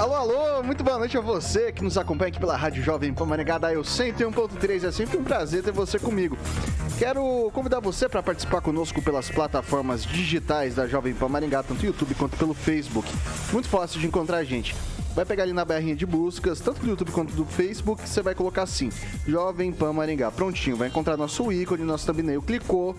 Alô, alô, muito boa noite a você que nos acompanha aqui pela Rádio Jovem Pan Maringá da Eu 101.3. É sempre um prazer ter você comigo. Quero convidar você para participar conosco pelas plataformas digitais da Jovem Pan Maringá, tanto YouTube quanto pelo Facebook. Muito fácil de encontrar a gente. Vai pegar ali na barrinha de buscas, tanto do YouTube quanto do Facebook, você vai colocar assim, Jovem Pan Maringá. Prontinho, vai encontrar nosso ícone, nosso thumbnail. Clicou,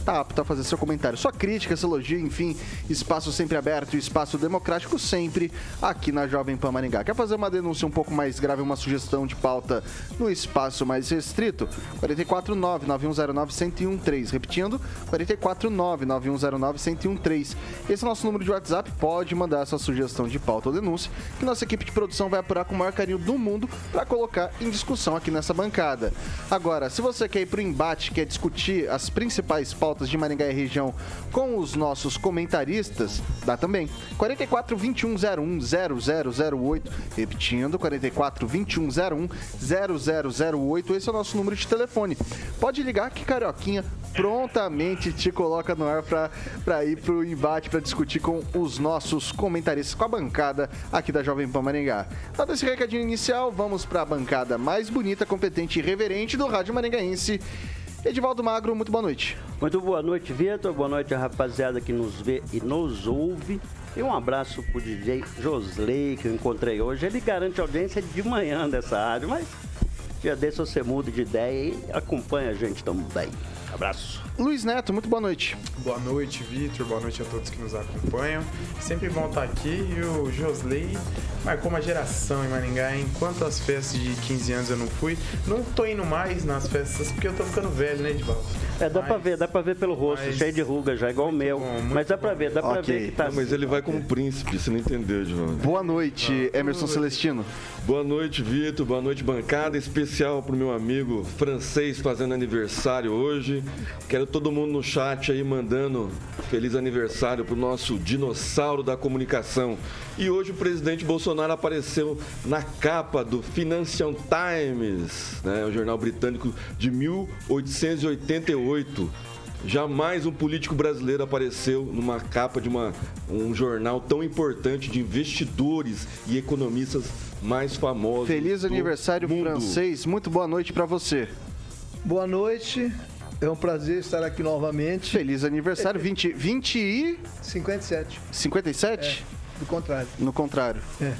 tá apto a fazer seu comentário. Sua crítica, seu elogio, enfim, espaço sempre aberto, espaço democrático sempre aqui na Jovem Pan Maringá. Quer fazer uma denúncia um pouco mais grave, uma sugestão de pauta no espaço mais restrito? 449-9109-1013. Repetindo, 449-9109-1013. Esse é o nosso número de WhatsApp. Pode mandar sua sugestão de pauta ou denúncia, que nossa equipe de produção vai apurar com o maior carinho do mundo para colocar em discussão aqui nessa bancada. Agora, se você quer ir para o embate, quer discutir as principais pautas pautas de Maringá e região com os nossos comentaristas, dá também. 44 2101 0008, repetindo, 44 2101 0008, esse é o nosso número de telefone. Pode ligar que Carioquinha prontamente te coloca no ar para ir pro embate, para discutir com os nossos comentaristas, com a bancada aqui da Jovem Pan Maringá. Dado esse recadinho inicial, vamos para a bancada mais bonita, competente e reverente do Rádio Maringaense. Edivaldo Magro, muito boa noite. Muito boa noite, Vitor. Boa noite rapaziada que nos vê e nos ouve. E um abraço pro DJ Josley, que eu encontrei hoje. Ele garante audiência de manhã dessa rádio, mas dia desse você muda de ideia e acompanha a gente também. Abraço. Luiz Neto, muito boa noite. Boa noite, Vitor. Boa noite a todos que nos acompanham. Sempre bom estar aqui. E o Josley marcou uma geração em Maringá. Enquanto as festas de 15 anos eu não fui, não tô indo mais nas festas porque eu tô ficando velho, né, Edvaldo? É, dá mas, pra ver, dá pra ver pelo rosto, mas, cheio de ruga já, igual o meu. Bom, mas dá pra ver, dá okay. pra ver que tá. Não, mas ele vai como príncipe, você não entendeu, Edvaldo. Boa noite, Emerson Celestino. Boa noite, Vitor. Boa noite, bancada. Especial pro meu amigo francês fazendo aniversário hoje. Quero todo mundo no chat aí mandando feliz aniversário pro nosso dinossauro da comunicação. E hoje o presidente Bolsonaro apareceu na capa do Financial Times, né, o jornal britânico de 1888. Jamais um político brasileiro apareceu numa capa de uma, um jornal tão importante de investidores e economistas mais famosos. Feliz aniversário mundo. francês. Muito boa noite para você. Boa noite. É um prazer estar aqui novamente. Feliz aniversário. 20, 20 e. 57. 57? É, do contrário. No contrário. É.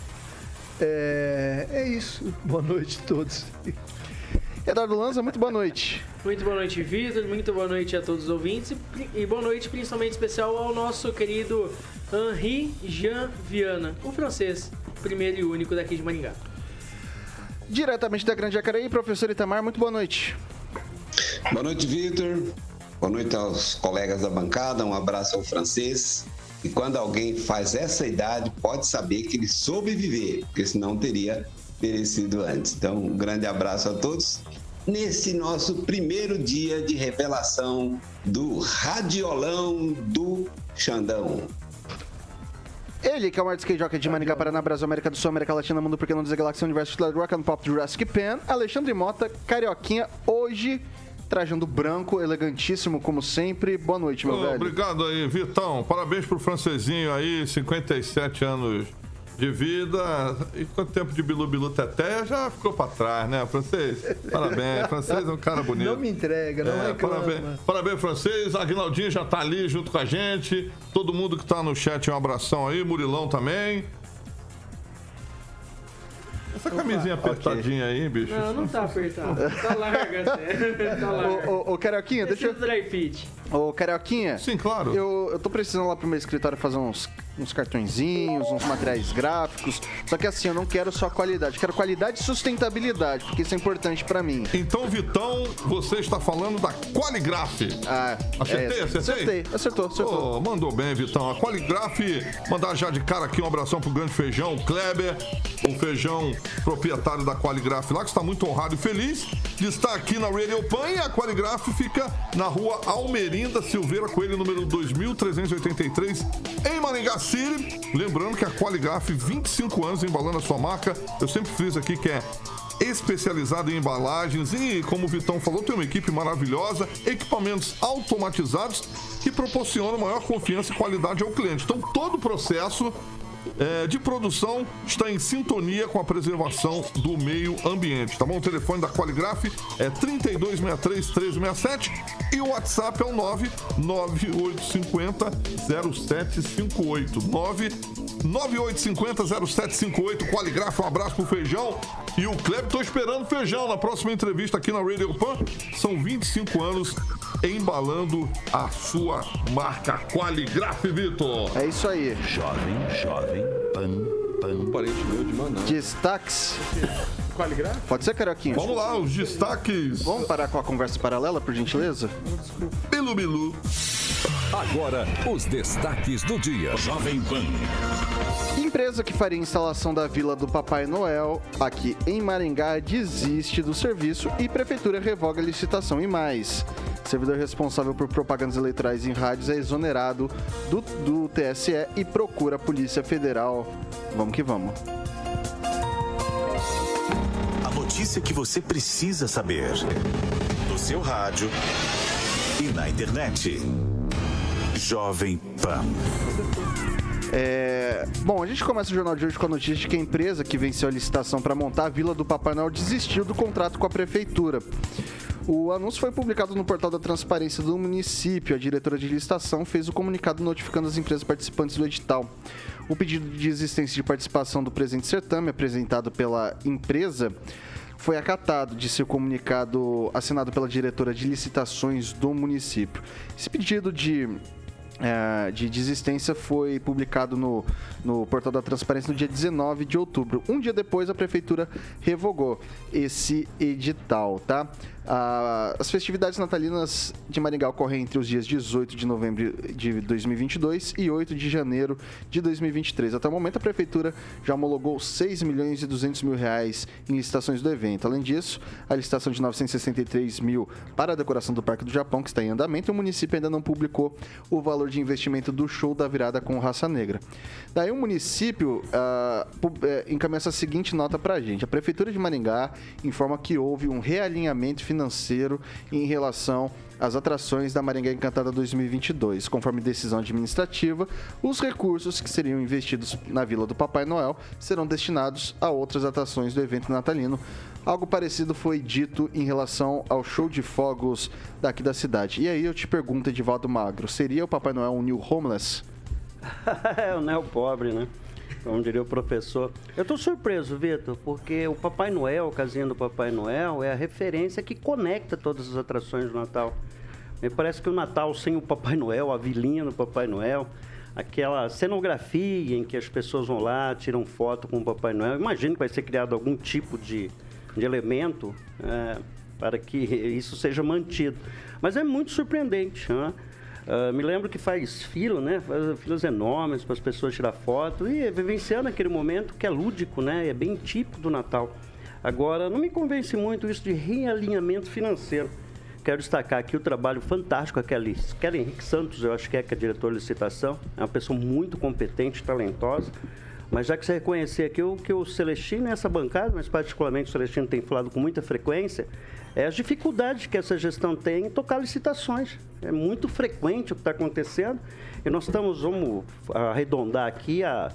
É, é isso. Boa noite a todos. Eduardo Lanza, muito boa noite. Muito boa noite, Vitor. Muito boa noite a todos os ouvintes. E boa noite, principalmente especial, ao nosso querido Henri Jean Viana, o francês, primeiro e único daqui de Maringá. Diretamente da Grande Jacareí, professor Itamar, muito boa noite. Boa noite, Vitor. Boa noite aos colegas da bancada. Um abraço ao francês. E quando alguém faz essa idade, pode saber que ele soube viver, porque senão teria perecido antes. Então, um grande abraço a todos. Nesse nosso primeiro dia de revelação do Radiolão do Xandão. Ele, que é o artista jockey de Maringá, Paraná, Brasil, América do Sul, América Latina, Mundo Porque Não Dizer Galáxia, Universo, Rock and Pop, Jurassic Pan, Alexandre Mota, Carioquinha, hoje trajando branco, elegantíssimo como sempre. Boa noite, meu oh, velho. Obrigado aí, Vitão. Parabéns pro francesinho aí, 57 anos de vida. E quanto tempo de Bilu Bilu Teté já ficou pra trás, né, francês? Parabéns, francês é um cara bonito. Não me entrega, não é, parabéns, parabéns, francês. Aguinaldinho já tá ali junto com a gente. Todo mundo que tá no chat, um abração aí. Murilão também. Essa camisinha apertadinha aí, bicho. Não, não tá apertado. Tá larga até. Tá larga. Ô, ô, ô Carioquinha, deixa eu... Dry fit. Ô, Carioquinha. Sim, claro. Eu, eu tô precisando lá pro meu escritório fazer uns, uns cartõezinhos, uns materiais gráficos. Só que assim, eu não quero só qualidade. Quero qualidade e sustentabilidade, porque isso é importante pra mim. Então, Vitão, você está falando da Qualigraf. Ah, Acertei, é, acertei? Acertei, acertou, acertou. Ô, mandou bem, Vitão. A Qualigraf, mandar já de cara aqui um abração pro grande feijão, o Kleber, o feijão proprietário da Qualigraf lá, que está muito honrado e feliz de estar aqui na Radio Pan e a Qualigraf fica na rua Almerinda Silveira Coelho, número 2383, em Maringá City. Lembrando que a Qualigraf, 25 anos embalando a sua marca. Eu sempre friso aqui que é especializado em embalagens e, como o Vitão falou, tem uma equipe maravilhosa, equipamentos automatizados que proporcionam maior confiança e qualidade ao cliente. Então, todo o processo é, de produção está em sintonia com a preservação do meio ambiente, tá bom? O telefone da Qualigraf é 3263-1367 e o WhatsApp é o 99850-0758. 9850-0758. Qualigraf, um abraço pro Feijão. E o Kleber, tô esperando o Feijão na próxima entrevista aqui na Radio Pan. São 25 anos embalando a sua marca Qualigraf, Vitor. É isso aí. Jovem, jovem, pan, pan. Parente meu de Manaus. Destaques. Pode ser, Carioquinha? Vamos lá, os destaques. Vamos parar com a conversa paralela, por gentileza? Bilu Bilu. Agora, os destaques do dia. Jovem Pan. Empresa que faria instalação da Vila do Papai Noel aqui em Maringá desiste do serviço e prefeitura revoga a licitação e mais. Servidor responsável por propagandas eleitorais em rádios é exonerado do, do TSE e procura a Polícia Federal. Vamos que vamos. A notícia que você precisa saber. No seu rádio e na internet. Jovem Pan. É, Bom, a gente começa o jornal de hoje com a notícia de que a empresa que venceu a licitação para montar a Vila do Papai Noel desistiu do contrato com a prefeitura. O anúncio foi publicado no portal da transparência do município. A diretora de licitação fez o comunicado notificando as empresas participantes do edital. O pedido de existência de participação do presente certame, apresentado pela empresa, foi acatado, disse o comunicado assinado pela diretora de licitações do município. Esse pedido de é, de desistência foi publicado no, no portal da transparência no dia 19 de outubro. Um dia depois, a prefeitura revogou esse edital, tá? Ah, as festividades natalinas de Maringá ocorrem entre os dias 18 de novembro de 2022 e 8 de janeiro de 2023. Até o momento, a prefeitura já homologou 6 milhões e 200 mil reais em licitações do evento. Além disso, a licitação de 963 mil para a decoração do Parque do Japão, que está em andamento, o município ainda não publicou o valor de investimento do show da virada com raça negra. Daí o município ah, eh, encaminha essa seguinte nota para a gente. A Prefeitura de Maringá informa que houve um realinhamento financeiro em relação às atrações da Maringá Encantada 2022. Conforme decisão administrativa, os recursos que seriam investidos na Vila do Papai Noel serão destinados a outras atrações do evento natalino. Algo parecido foi dito em relação ao show de fogos daqui da cidade. E aí eu te pergunto, Edivaldo Magro, seria o Papai Noel um new homeless? é o neo pobre, né? Como diria o professor. Eu estou surpreso, Vitor, porque o Papai Noel, a casinha do Papai Noel, é a referência que conecta todas as atrações do Natal. Me parece que o Natal sem o Papai Noel, a vilinha do Papai Noel, aquela cenografia em que as pessoas vão lá, tiram foto com o Papai Noel, imagino que vai ser criado algum tipo de, de elemento é, para que isso seja mantido. Mas é muito surpreendente, né? Ah, me lembro que faz fila, né? Faz filas enormes para as pessoas tirar foto e vivenciando aquele momento que é lúdico, né? É bem típico do Natal. Agora, não me convence muito isso de realinhamento financeiro. Quero destacar aqui o trabalho fantástico da Kelly, Kelly Henrique Santos, eu acho que é, que é a diretora de licitação. É uma pessoa muito competente, talentosa. Mas já que você reconhecer aqui o que o Celestino e essa bancada, mas particularmente o Celestino tem falado com muita frequência, é as dificuldades que essa gestão tem em tocar licitações. É muito frequente o que está acontecendo. E nós estamos, vamos arredondar aqui, a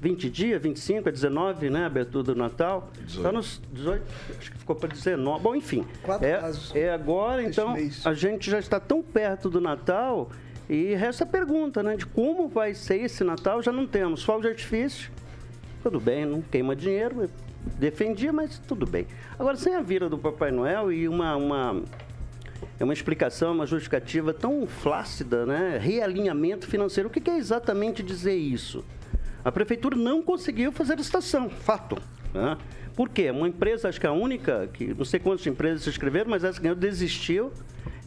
20 dias, 25, a 19, né? Abertura do Natal. Está nos 18, acho que ficou para 19. Bom, enfim. Quatro é, casos é agora, então, mês. a gente já está tão perto do Natal e resta a pergunta, né? De como vai ser esse Natal, já não temos. Fogo de artifício, tudo bem, não queima dinheiro, defendia, mas tudo bem. Agora, sem a vira do Papai Noel e uma, uma, é uma explicação, uma justificativa tão flácida, né? Realinhamento financeiro. O que quer exatamente dizer isso? A prefeitura não conseguiu fazer licitação, fato. Né? Por quê? Uma empresa, acho que a única, que não sei quantas empresas se inscreveram, mas essa ganhou, desistiu.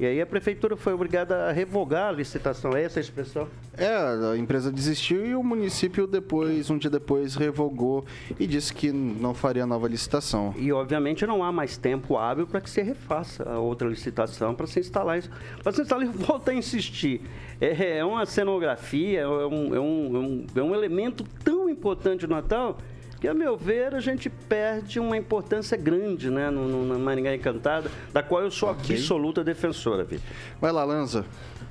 E aí a prefeitura foi obrigada a revogar a licitação. É essa a expressão? É, a empresa desistiu e o município depois, um dia depois, revogou e disse que não faria nova licitação. E obviamente não há mais tempo hábil para que se refaça a outra licitação para se instalar isso. Para se instalar, volta a insistir. É, é uma cenografia, é um, é, um, é, um, é um elemento tão importante do Natal que, a meu ver, a gente perde uma importância grande né, no, no, na Maringá Encantada, da qual eu sou okay. absoluta defensora, Vitor. Vai lá, Lanza.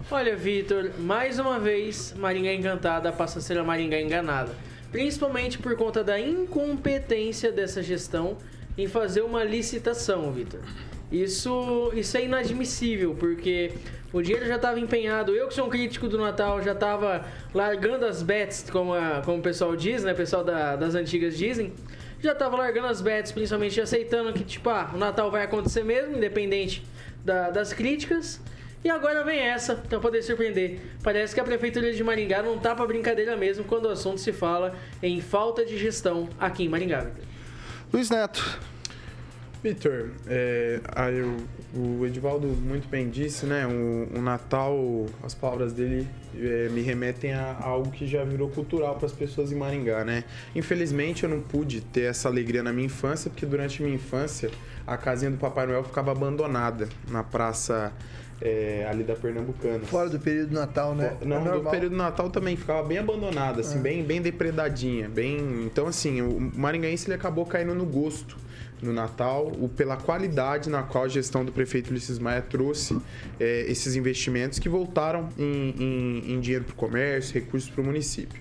Olha, Vitor, mais uma vez, Maringá Encantada passa a ser a Maringá Enganada. Principalmente por conta da incompetência dessa gestão em fazer uma licitação, Vitor. Isso, isso é inadmissível, porque o dinheiro já estava empenhado. Eu, que sou um crítico do Natal, já estava largando as bets, como, a, como o pessoal diz, né? O pessoal da, das antigas dizem. Já estava largando as bets, principalmente aceitando que, tipo, ah, o Natal vai acontecer mesmo, independente da, das críticas. E agora vem essa, para poder surpreender. Parece que a Prefeitura de Maringá não tá para brincadeira mesmo quando o assunto se fala em falta de gestão aqui em Maringá. Luiz Neto, Vitor, é, o Edivaldo muito bem disse, né? O, o Natal, as palavras dele é, me remetem a, a, algo que já virou cultural para as pessoas em Maringá, né? Infelizmente eu não pude ter essa alegria na minha infância, porque durante a minha infância a casinha do Papai Noel ficava abandonada na praça é, ali da Pernambucana. Fora do período do Natal, né? Não, é do período do Natal também ficava bem abandonada, assim, é. bem, bem depredadinha, bem. Então assim, o maringaense ele acabou caindo no gosto no Natal, o, pela qualidade na qual a gestão do prefeito Ulisses Maia trouxe é, esses investimentos que voltaram em, em, em dinheiro para o comércio, recursos para o município.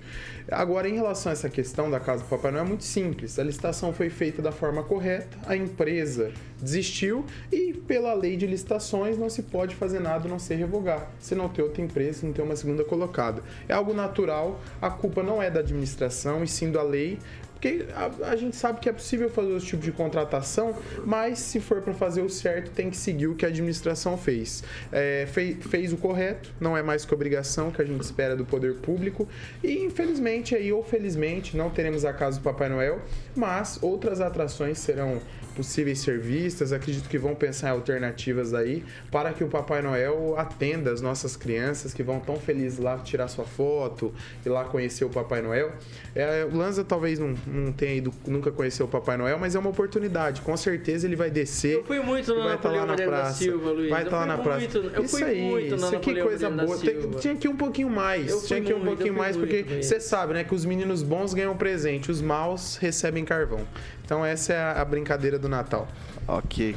Agora, em relação a essa questão da Casa do Papai Noel, é muito simples. A licitação foi feita da forma correta, a empresa desistiu e, pela lei de licitações, não se pode fazer nada não ser revogar. Se não ter outra empresa, não ter uma segunda colocada. É algo natural, a culpa não é da administração e sim da lei. Porque a, a, gente sabe que é possível fazer esse tipo de contratação, mas se for para fazer o certo, tem que seguir o que a administração fez. É, fez. Fez o correto, não é mais que obrigação que a gente espera do poder público. E infelizmente, aí, ou felizmente, não teremos a casa do Papai Noel, mas outras atrações serão possíveis ser vistas. Acredito que vão pensar em alternativas aí para que o Papai Noel atenda as nossas crianças que vão tão felizes lá tirar sua foto e lá conhecer o Papai Noel. É, o Lanza talvez não, não tenha ido, nunca conheceu o Papai Noel, mas é uma oportunidade. Com certeza ele vai descer. Eu fui muito na vai estar tá lá na praça. Silva, Luiz. Vai estar tá lá na praça. Muito, eu isso fui aí, muito na isso que coisa boa. Tem, tinha que ir um pouquinho mais. Tinha que ir um pouquinho mais, porque você sabe, né, que os meninos bons ganham presente, os maus recebem carvão. Então essa é a brincadeira do Natal. Ok.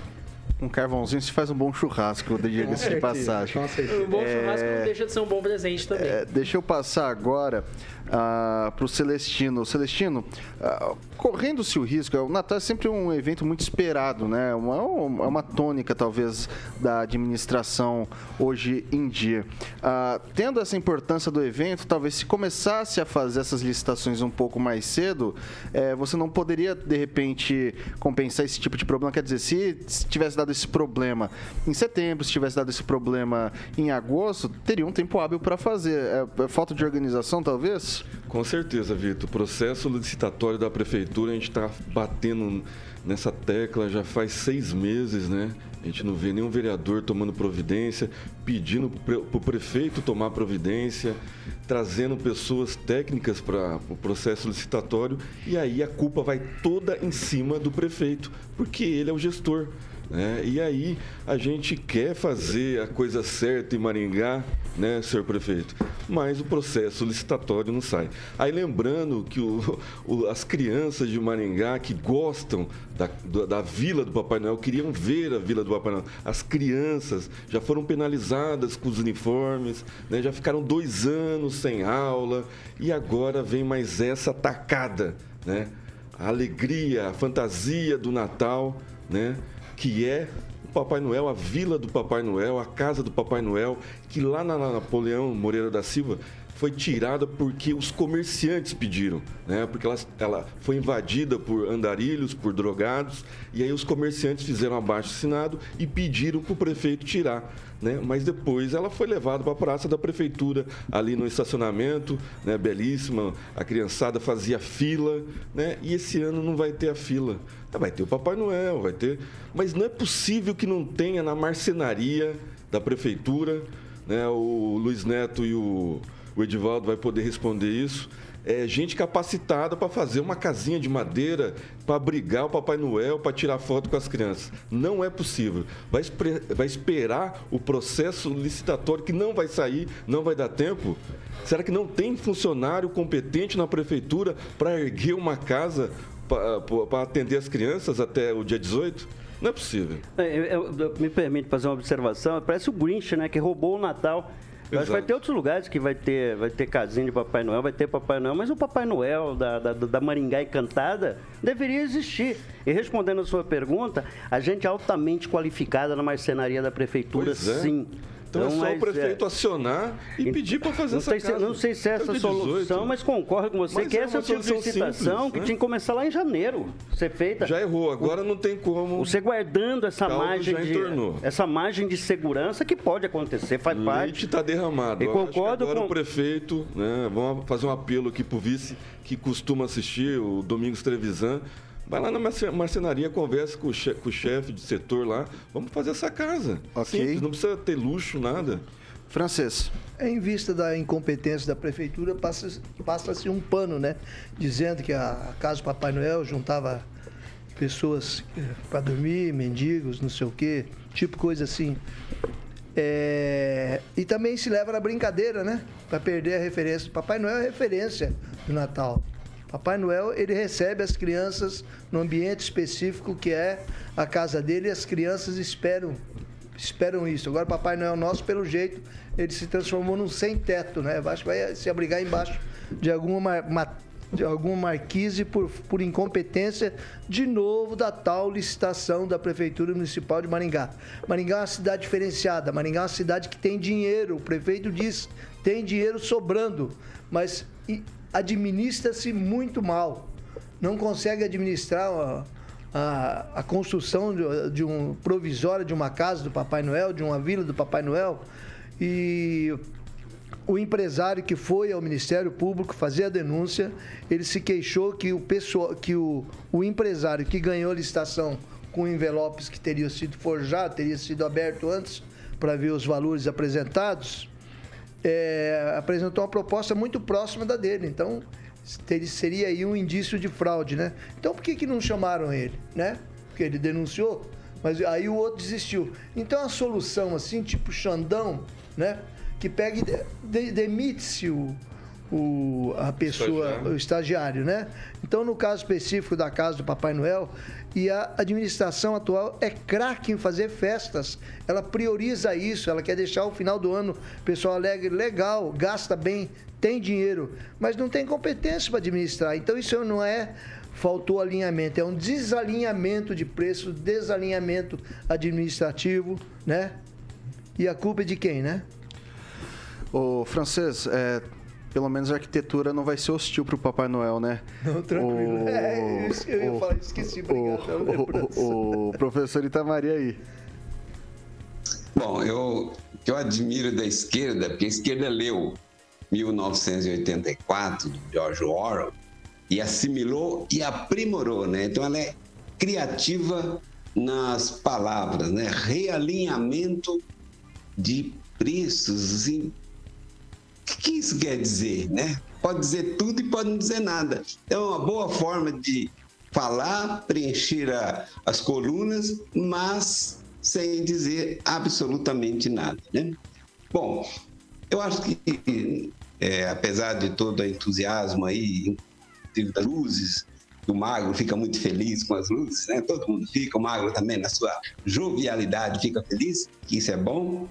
Um carvãozinho se faz um bom churrasco, diga-se de passagem. Um bom churrasco não deixa de ser um bom presente também. É, deixa eu passar agora ah, para o Celestino. Celestino, ah, correndo-se o risco, o Natal é sempre um evento muito esperado, né? Uma, é uma tônica, talvez, da administração hoje em dia. Ah, tendo essa importância do evento, talvez se começasse a fazer essas licitações um pouco mais cedo, eh, você não poderia, de repente, compensar esse tipo de problema. Quer dizer, se, se tivesse dado esse problema em setembro, se tivesse dado esse problema em agosto, teria um tempo hábil para fazer. É, é falta de organização, talvez? Com certeza, Vitor. O processo licitatório da prefeitura, a gente está batendo nessa tecla já faz seis meses, né? A gente não vê nenhum vereador tomando providência, pedindo para o prefeito tomar providência, trazendo pessoas técnicas para o processo licitatório, e aí a culpa vai toda em cima do prefeito, porque ele é o gestor. Né? E aí a gente quer fazer a coisa certa em Maringá, né, senhor prefeito? Mas o processo licitatório não sai. Aí lembrando que o, o, as crianças de Maringá que gostam da, da, da, Vila do Papai Noel, queriam ver a Vila do Papai Noel. As crianças já foram penalizadas com os uniformes, né, já ficaram dois anos sem aula e agora vem mais essa tacada, né? A alegria, a fantasia do Natal, né? Que é o Papai Noel, a vila do Papai Noel, a casa do Papai Noel, que lá na Napoleão Moreira da Silva foi tirada porque os comerciantes pediram, né? Porque ela, ela foi invadida por andarilhos, por drogados, e aí os comerciantes fizeram abaixo assinado e pediram para o prefeito tirar. Né? Mas depois ela foi levada para a praça da prefeitura, ali no estacionamento, né? belíssima. A criançada fazia fila, né? E esse ano não vai ter a fila. Vai ter o Papai Noel, vai ter. Mas não é possível que não tenha na marcenaria da prefeitura, né? O Luiz Neto e o o Edivaldo vai poder responder isso. É, gente capacitada para fazer uma casinha de madeira para abrigar o Papai Noel, para tirar foto com as crianças. Não é possível. Vai, vai esperar o processo licitatório que não vai sair, não vai dar tempo? Será que não tem funcionário competente na prefeitura para erguer uma casa para atender as crianças até o dia 18? Não é possível. É, eu, eu, me permite fazer uma observação. Parece o Grinch, né? Que roubou o Natal eu acho que vai ter outros lugares que vai ter, vai ter casinha de Papai Noel, vai ter Papai Noel, mas o Papai Noel da, da, da Maringá Encantada deveria existir. E respondendo a sua pergunta, a gente é altamente qualificada na marcenaria da prefeitura, é. sim. Então, então, é só o prefeito é... acionar e pedir para fazer essa casa. Não sei se é essa a solução, mas concordo com você mas que é essa é licitação simples, que né? tinha que começar lá em janeiro, ser feita. Já errou, agora não tem como. Você guardando essa margem de essa margem de segurança que pode acontecer, faz Leite parte. Leite está derramado. E concordo agora com o prefeito, né, vamos fazer um apelo aqui para o vice que costuma assistir o Domingos Trevisan Vai lá na marcenaria, conversa com o, chefe, com o chefe de setor lá. Vamos fazer essa casa. Ok. Simples, não precisa ter luxo, nada. Francês. Em vista da incompetência da prefeitura, passa-se passa um pano, né? Dizendo que a casa do Papai Noel juntava pessoas eh, para dormir, mendigos, não sei o quê, tipo coisa assim. É... E também se leva na brincadeira, né? Para perder a referência. Papai Noel é referência do Natal. Papai Noel, ele recebe as crianças no ambiente específico que é a casa dele e as crianças esperam esperam isso. Agora, Papai Noel nosso, pelo jeito, ele se transformou num sem-teto, né? Acho que vai se abrigar embaixo de alguma, de alguma marquise por, por incompetência, de novo, da tal licitação da Prefeitura Municipal de Maringá. Maringá é uma cidade diferenciada, Maringá é uma cidade que tem dinheiro, o prefeito diz, tem dinheiro sobrando, mas administra-se muito mal. Não consegue administrar a, a, a construção de, de, um provisório de uma casa do Papai Noel, de uma vila do Papai Noel. E o empresário que foi ao Ministério Público fazer a denúncia, ele se queixou que o que o, o empresário que ganhou a licitação com envelopes que teriam sido forjados, teria sido aberto antes para ver os valores apresentados, é, apresentou uma proposta muito próxima da dele. Então, seria aí um indício de fraude, né? Então, por que, que não chamaram ele, né? Porque ele denunciou, mas aí o outro desistiu. Então, a solução, assim, tipo Xandão, né? Que pega e de, demite-se o, o, a pessoa, estagiário. o estagiário, né? Então, no caso específico da casa do Papai Noel, e a administração atual é craque em fazer festas. Ela prioriza isso, ela quer deixar o final do ano pessoal alegre, legal, gasta bem, tem dinheiro, mas não tem competência para administrar. Então isso não é faltou alinhamento, é um desalinhamento de preço, desalinhamento administrativo, né? E a culpa é de quem, né? O francês, é, pelo menos a arquitetura não vai ser hostil para o Papai Noel, né? Não, tranquilo. O, é, eu ia falar, esqueci, obrigado. O, o, o professor Itamaria aí. Bom, eu, eu admiro da esquerda, porque a esquerda leu 1984, de George Orwell, e assimilou e aprimorou, né? Então ela é criativa nas palavras, né? Realinhamento de preços, o que isso quer dizer, né? Pode dizer tudo e pode não dizer nada. É uma boa forma de falar, preencher a, as colunas, mas sem dizer absolutamente nada, né? Bom, eu acho que, é, apesar de todo o entusiasmo aí, das luzes, o magro fica muito feliz com as luzes, né? Todo mundo fica, o magro também na sua jovialidade fica feliz, que isso é bom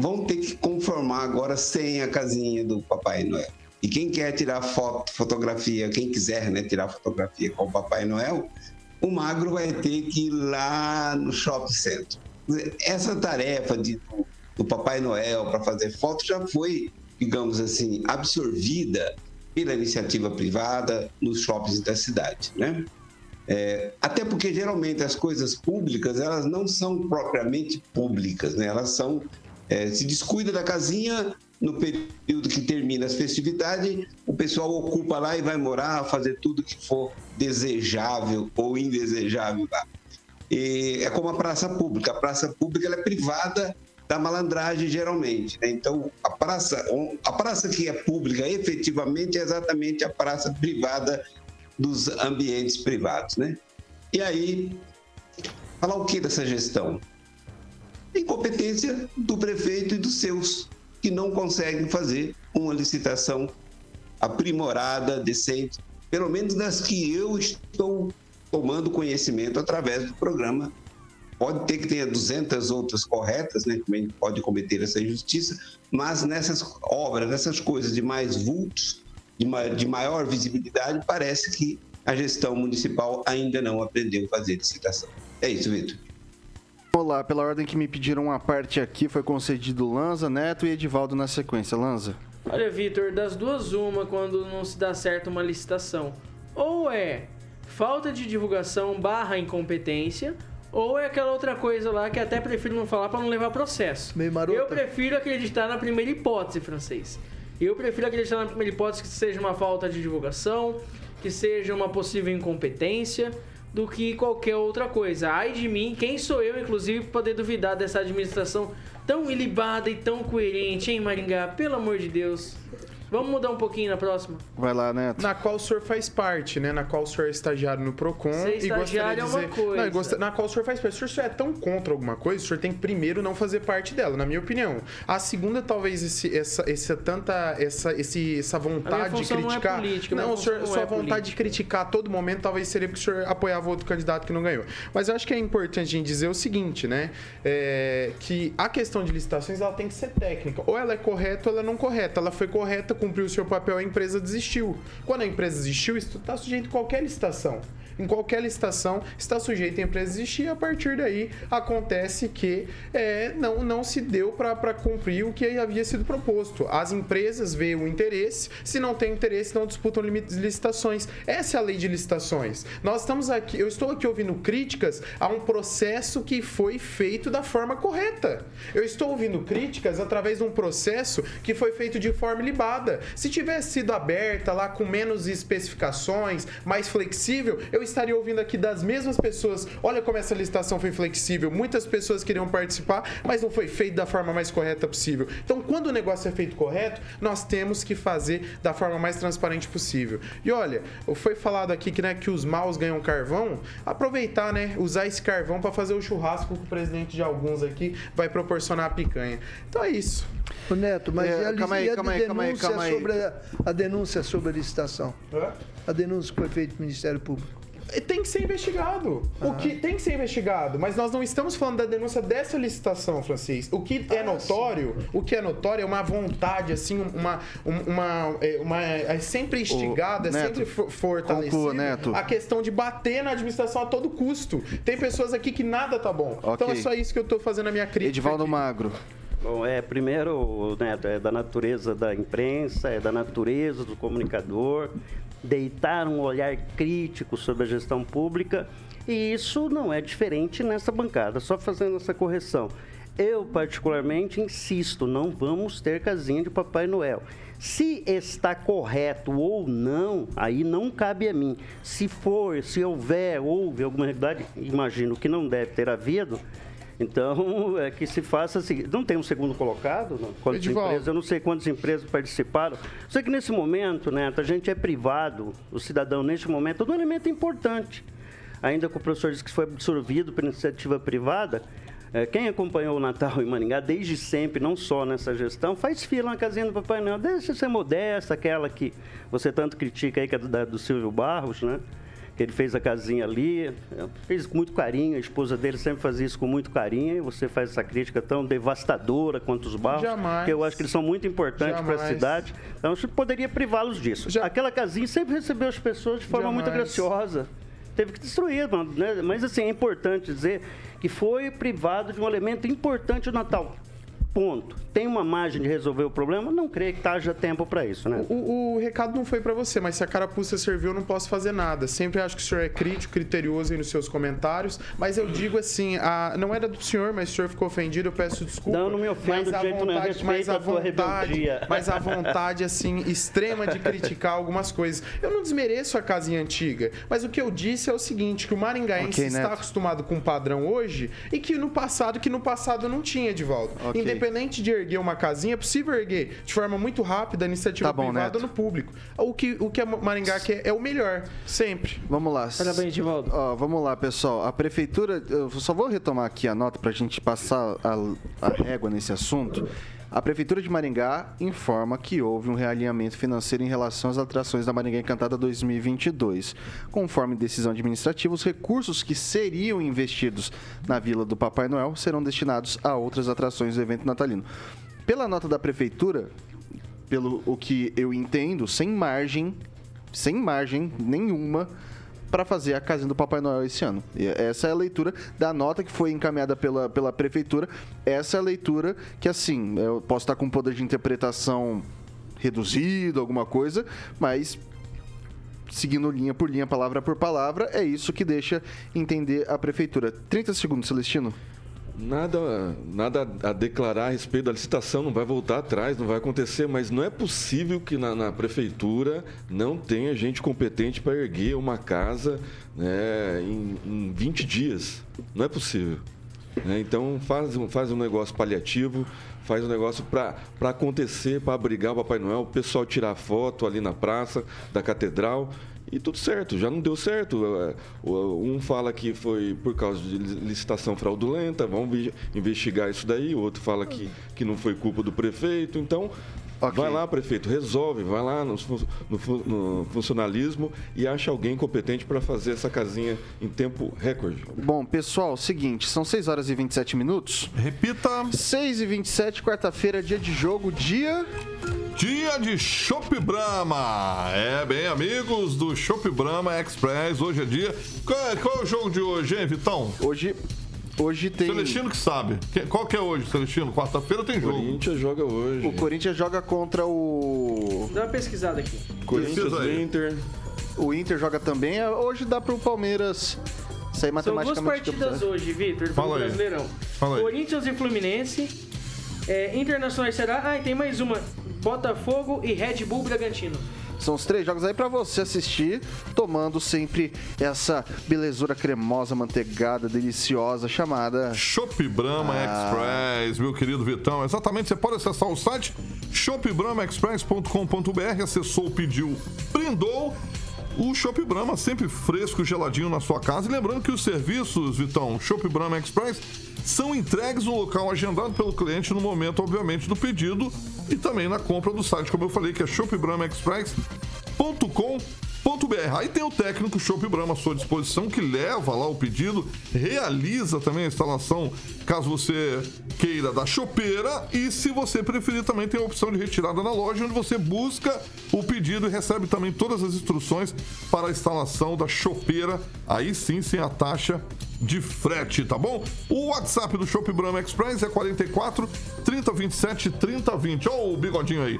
vão ter que conformar agora sem a casinha do Papai Noel. E quem quer tirar foto, fotografia, quem quiser né, tirar fotografia com o Papai Noel, o magro vai ter que ir lá no shopping center. Essa tarefa de, do Papai Noel para fazer foto já foi digamos assim, absorvida pela iniciativa privada nos shoppings da cidade, né? É, até porque geralmente as coisas públicas elas não são propriamente públicas, né? Elas são é, se descuida da casinha no período que termina as festividades, o pessoal ocupa lá e vai morar, fazer tudo que for desejável ou indesejável lá. E é como a praça pública. A praça pública é privada da malandragem geralmente. Né? Então, a praça, a praça que é pública efetivamente é exatamente a praça privada dos ambientes privados. Né? E aí, falar o que dessa gestão? Incompetência do prefeito e dos seus, que não conseguem fazer uma licitação aprimorada, decente, pelo menos das que eu estou tomando conhecimento através do programa Pode ter que tenha 200 outras corretas, né? Também pode cometer essa injustiça, mas nessas obras, nessas coisas de mais vultos, de, de maior visibilidade, parece que a gestão municipal ainda não aprendeu a fazer licitação. É isso, Vitor. Olá, pela ordem que me pediram uma parte aqui, foi concedido Lanza, Neto e Edivaldo na sequência. Lanza. Olha, Vitor, das duas, uma quando não se dá certo uma licitação. Ou é falta de divulgação barra incompetência, ou é aquela outra coisa lá que até prefiro não falar para não levar processo. Meio maroto. Eu prefiro acreditar na primeira hipótese, francês. Eu prefiro acreditar na primeira hipótese que seja uma falta de divulgação, que seja uma possível incompetência, do que qualquer outra coisa. Ai de mim, quem sou eu, inclusive, para poder duvidar dessa administração tão ilibada e tão coerente, hein, Maringá? Pelo amor de Deus. Vamos mudar um pouquinho na próxima? Vai lá, Neto. Na qual o senhor faz parte, né? Na qual o senhor é estagiário no PROCON. Ser e gostaria é uma dizer... coisa. Não, gost... Na qual o senhor faz parte. Se o senhor é tão contra alguma coisa, o senhor tem que primeiro não fazer parte dela, na minha opinião. A segunda, talvez, esse, essa, essa tanta. Essa, esse, essa vontade de função não é criticar. política, não, o senhor, não sua é vontade política. de criticar a todo momento, talvez seria porque o senhor apoiava outro candidato que não ganhou. Mas eu acho que é importante a gente dizer o seguinte, né? É, que a questão de licitações ela tem que ser técnica. Ou ela é correta ou ela não é correta. Ela foi correta, cumpriu o seu papel, a empresa desistiu. Quando a empresa desistiu, isso está sujeito a qualquer licitação. Em qualquer licitação está sujeito a empresa desistir e a partir daí acontece que é, não, não se deu para cumprir o que havia sido proposto. As empresas veem o interesse, se não tem interesse, não disputam limites de licitações. Essa é a lei de licitações. Nós estamos aqui, eu estou aqui ouvindo críticas a um processo que foi feito da forma correta. Eu estou ouvindo críticas através de um processo que foi feito de forma libada. Se tivesse sido aberta lá com menos especificações, mais flexível, eu estaria ouvindo aqui das mesmas pessoas. Olha como essa licitação foi flexível. Muitas pessoas queriam participar, mas não foi feito da forma mais correta possível. Então, quando o negócio é feito correto, nós temos que fazer da forma mais transparente possível. E olha, foi falado aqui que, né, que os maus ganham carvão. Aproveitar, né, usar esse carvão para fazer o churrasco que o presidente de alguns aqui vai proporcionar a picanha. Então é isso. Ô Neto, mas É, e a, calma aí, e a calma aí, calma aí, denúncia calma aí. sobre a, a denúncia sobre a licitação? Hã? A denúncia que foi feita do Ministério Público. Tem que ser investigado. O que tem que ser investigado, mas nós não estamos falando da denúncia dessa licitação, Francis. O que é notório, o que é notório é uma vontade assim, uma uma é, uma é sempre instigada, é sempre fo- fortalecida conclua, Neto. a questão de bater na administração a todo custo. Tem pessoas aqui que nada tá bom. Ok. Então é só isso que eu tô fazendo a minha crítica. Edivaldo aqui. Magro. Bom, é, primeiro, Neto, é da natureza da imprensa, é da natureza do comunicador, deitar um olhar crítico sobre a gestão pública, e isso não é diferente nessa bancada, só fazendo essa correção. Eu, particularmente, insisto, não vamos ter casinha de Papai Noel. Se está correto ou não, aí não cabe a mim. Se for, se houver, houve alguma realidade, imagino que não deve ter havido, então, é que se faça assim. Não tem um segundo colocado? Não? Quantas Edivaldo. empresas? Eu não sei quantas empresas participaram. Sei que nesse momento, Neto, a gente é privado, o cidadão, neste momento, é um elemento importante. Ainda que o professor disse que foi absorvido por iniciativa privada, é, quem acompanhou o Natal em Maringá desde sempre, não só nessa gestão, faz fila na casinha do Papai Noel. Deixa ser modesta, aquela que você tanto critica aí, que é do, da- do Silvio Barros, né? Ele fez a casinha ali, eh, fez com muito carinho, a esposa dele sempre fazia isso com muito carinho, e você faz essa crítica tão devastadora quanto os barros, Jamais. que eu acho que eles são muito importantes para a cidade, então você poderia privá-los disso. Já- Aquela casinha sempre recebeu as pessoas de forma muito Jamais. graciosa. Teve que destruir, né? mas assim, é importante dizer que foi privado de um elemento importante do Natal. Ponto. Tem uma margem de resolver o problema? Não creio que haja tempo para isso, né? O, o recado não foi para você, mas se a carapuça serviu, eu não posso fazer nada. Sempre acho que o senhor é crítico, criterioso aí nos seus comentários, mas eu digo assim, a, não era do senhor, mas o senhor ficou ofendido, eu peço desculpa. Não, não me ofendo mas a vontade, mas a a vontade, mas a vontade assim extrema de criticar algumas coisas. Eu não desmereço a casinha antiga, mas o que eu disse é o seguinte, que o maringaense Ok, está Neto. acostumado com um padrão hoje e que no passado que no passado não tinha de volta. Ok. Independente de erguer uma casinha, é possível erguer de forma muito rápida, iniciativa Tá bom, privada Neto. no público. O que, o que a Maringá quer é o melhor, sempre. Vamos lá. Parabéns, Divaldo. Ó, vamos lá, pessoal. A prefeitura, eu só vou retomar aqui a nota para a gente passar a, a régua nesse assunto. A prefeitura de Maringá informa que houve um realinhamento financeiro em relação às atrações da Maringá Encantada 2022. Conforme decisão administrativa, os recursos que seriam investidos na Vila do Papai Noel serão destinados a outras atrações do evento natalino. Pela nota da prefeitura, pelo o que eu entendo, sem margem, sem margem nenhuma para fazer a casinha do Papai Noel esse ano. E essa é a leitura da nota que foi encaminhada pela, pela prefeitura. Essa é a leitura que, assim, eu posso estar com um poder de interpretação reduzido, alguma coisa, mas seguindo linha por linha, palavra por palavra, é isso que deixa entender a prefeitura. 30 segundos, Celestino. Nada, nada a declarar a respeito da licitação, não vai voltar atrás, não vai acontecer, mas não é possível que na, na prefeitura não tenha gente competente para erguer uma casa né, em, em 20 dias. Não é possível. né? Então faz, faz um negócio paliativo, faz um negócio para acontecer, para abrigar o Papai Noel, o pessoal tirar foto ali na praça da catedral. E tudo certo, já não deu certo. É, Um fala que foi por causa de licitação fraudulenta, vamos investigar isso daí. O outro fala que, que não foi culpa do prefeito. Então, Ok. vai lá, prefeito, resolve, vai lá no, no no funcionalismo e acha alguém competente para fazer essa casinha em tempo recorde. Bom, pessoal, seguinte, são 6 horas e 27 minutos. Repita. 6 e 27, quarta-feira, dia de jogo, dia... Dia de Chopp Brahma. É, bem, amigos do Chopp Brahma Express. Hoje é dia. Qual é, qual é o jogo de hoje, hein, Vitão? Hoje, hoje tem... Celestino que sabe. Qual que é hoje, Celestino? Quarta-feira tem O jogo. Corinthians joga hoje. O Corinthians joga contra o... Dá uma pesquisada aqui. Corinthians. Inter. O Inter joga também. Hoje dá pro Palmeiras sair São duas matematicamente partidas hoje, Vitor, do Fala aí. Brasileirão. Fala aí. Corinthians e Fluminense. É, Internacional e Ceará. Ah, e tem mais uma. Botafogo e Red Bull Bragantino. São os três jogos aí pra você assistir, tomando sempre essa belezura cremosa, manteigada, deliciosa, chamada... Chopp Brahma Ah. Express, meu querido Vitão. Exatamente, você pode acessar o site shopbramaexpress.com.br, acessou, pediu, brindou. O Chopp Brahma sempre fresco, geladinho na sua casa. E lembrando que os serviços, Vitão, Chopp Brahma Express, são entregues no local agendado pelo cliente no momento, obviamente, do pedido e também na compra do site, como eu falei, que é shopbramaexpress.com.br. Aí tem o técnico Chopp Brahma à sua disposição que leva lá o pedido, realiza também a instalação, caso você queira, da chopeira. E se você preferir, também tem a opção de retirada na loja, onde você busca o pedido e recebe também todas as instruções para a instalação da chopeira. Aí sim, sem a taxa de frete, tá bom? O WhatsApp do Shop Brahma Express é 44 30 27 30 20. Ó, o bigodinho aí.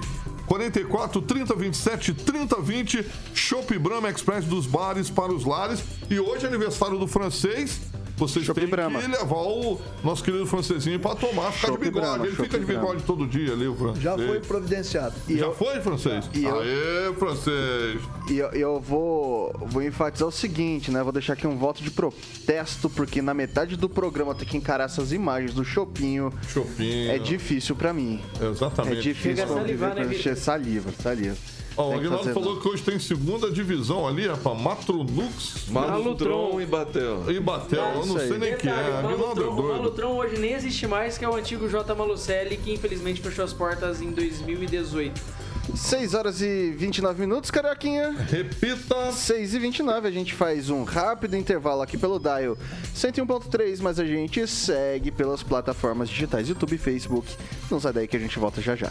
44 30 27 30 20. Shop Brahma Express dos bares para os lares. E hoje é aniversário do francês. Vocês Chopp têm Brahma. que levar o nosso querido francesinho para tomar, ficar Chopp de bigode. Brahma, Ele Chopp fica de bigode Brahma. todo dia ali, o francês. Já foi providenciado. Já foi, francês? E eu- Aê, francês. E eu, eu vou, vou enfatizar o seguinte, né? Vou deixar aqui um voto de protesto, porque na metade do programa eu ter que encarar essas imagens do Chopinho. Chopinho. É difícil pra mim. Exatamente. É difícil Chega a conviver salivar, né, saliva, saliva. Ó, o que Aguinaldo fazer, falou não. que hoje tem segunda divisão ali, rapaz. Matronux Malutron e Batel. e Batel. Eu não isso aí. sei nem quem é. Detalhe, o Aguinaldo é Malutron, o doido. Malutron hoje nem existe mais, que é o antigo J. Malucelli, que infelizmente fechou as portas em 2018. 6 horas e 29 minutos, Carioquinha. Repita. 6 e 29 a gente faz um rápido intervalo aqui pelo Dial 101.3, mas a gente segue pelas plataformas digitais YouTube e Facebook. Não sai daí que a gente volta já já.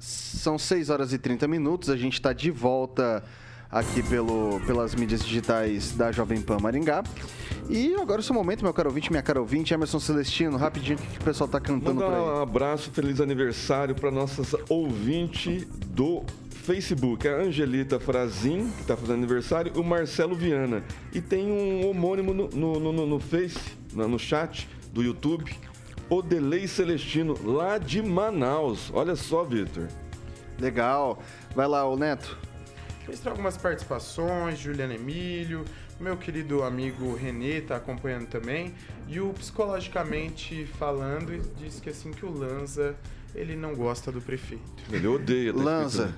São 6 horas e 30 minutos. A gente está de volta aqui pelo, pelas mídias digitais da Jovem Pan Maringá. E agora é o seu momento, meu caro ouvinte, minha cara ouvinte, Emerson Celestino, rapidinho, o que que o pessoal tá cantando Mandar por aí? um abraço, feliz aniversário para nossas ouvintes do Facebook. A Angelita Frazin, que está fazendo aniversário, e o Marcelo Viana. E tem um homônimo no, no, no, no Face, no, no chat do YouTube, Odelei Celestino, lá de Manaus. Olha só, Vitor. Legal. Vai lá, ô Neto. Registrar algumas participações, Juliana Emílio, meu querido amigo Renê tá acompanhando também. E o Psicologicamente falando diz que assim que o Lanza, ele não gosta do prefeito. Ele odeia. tá Lanza.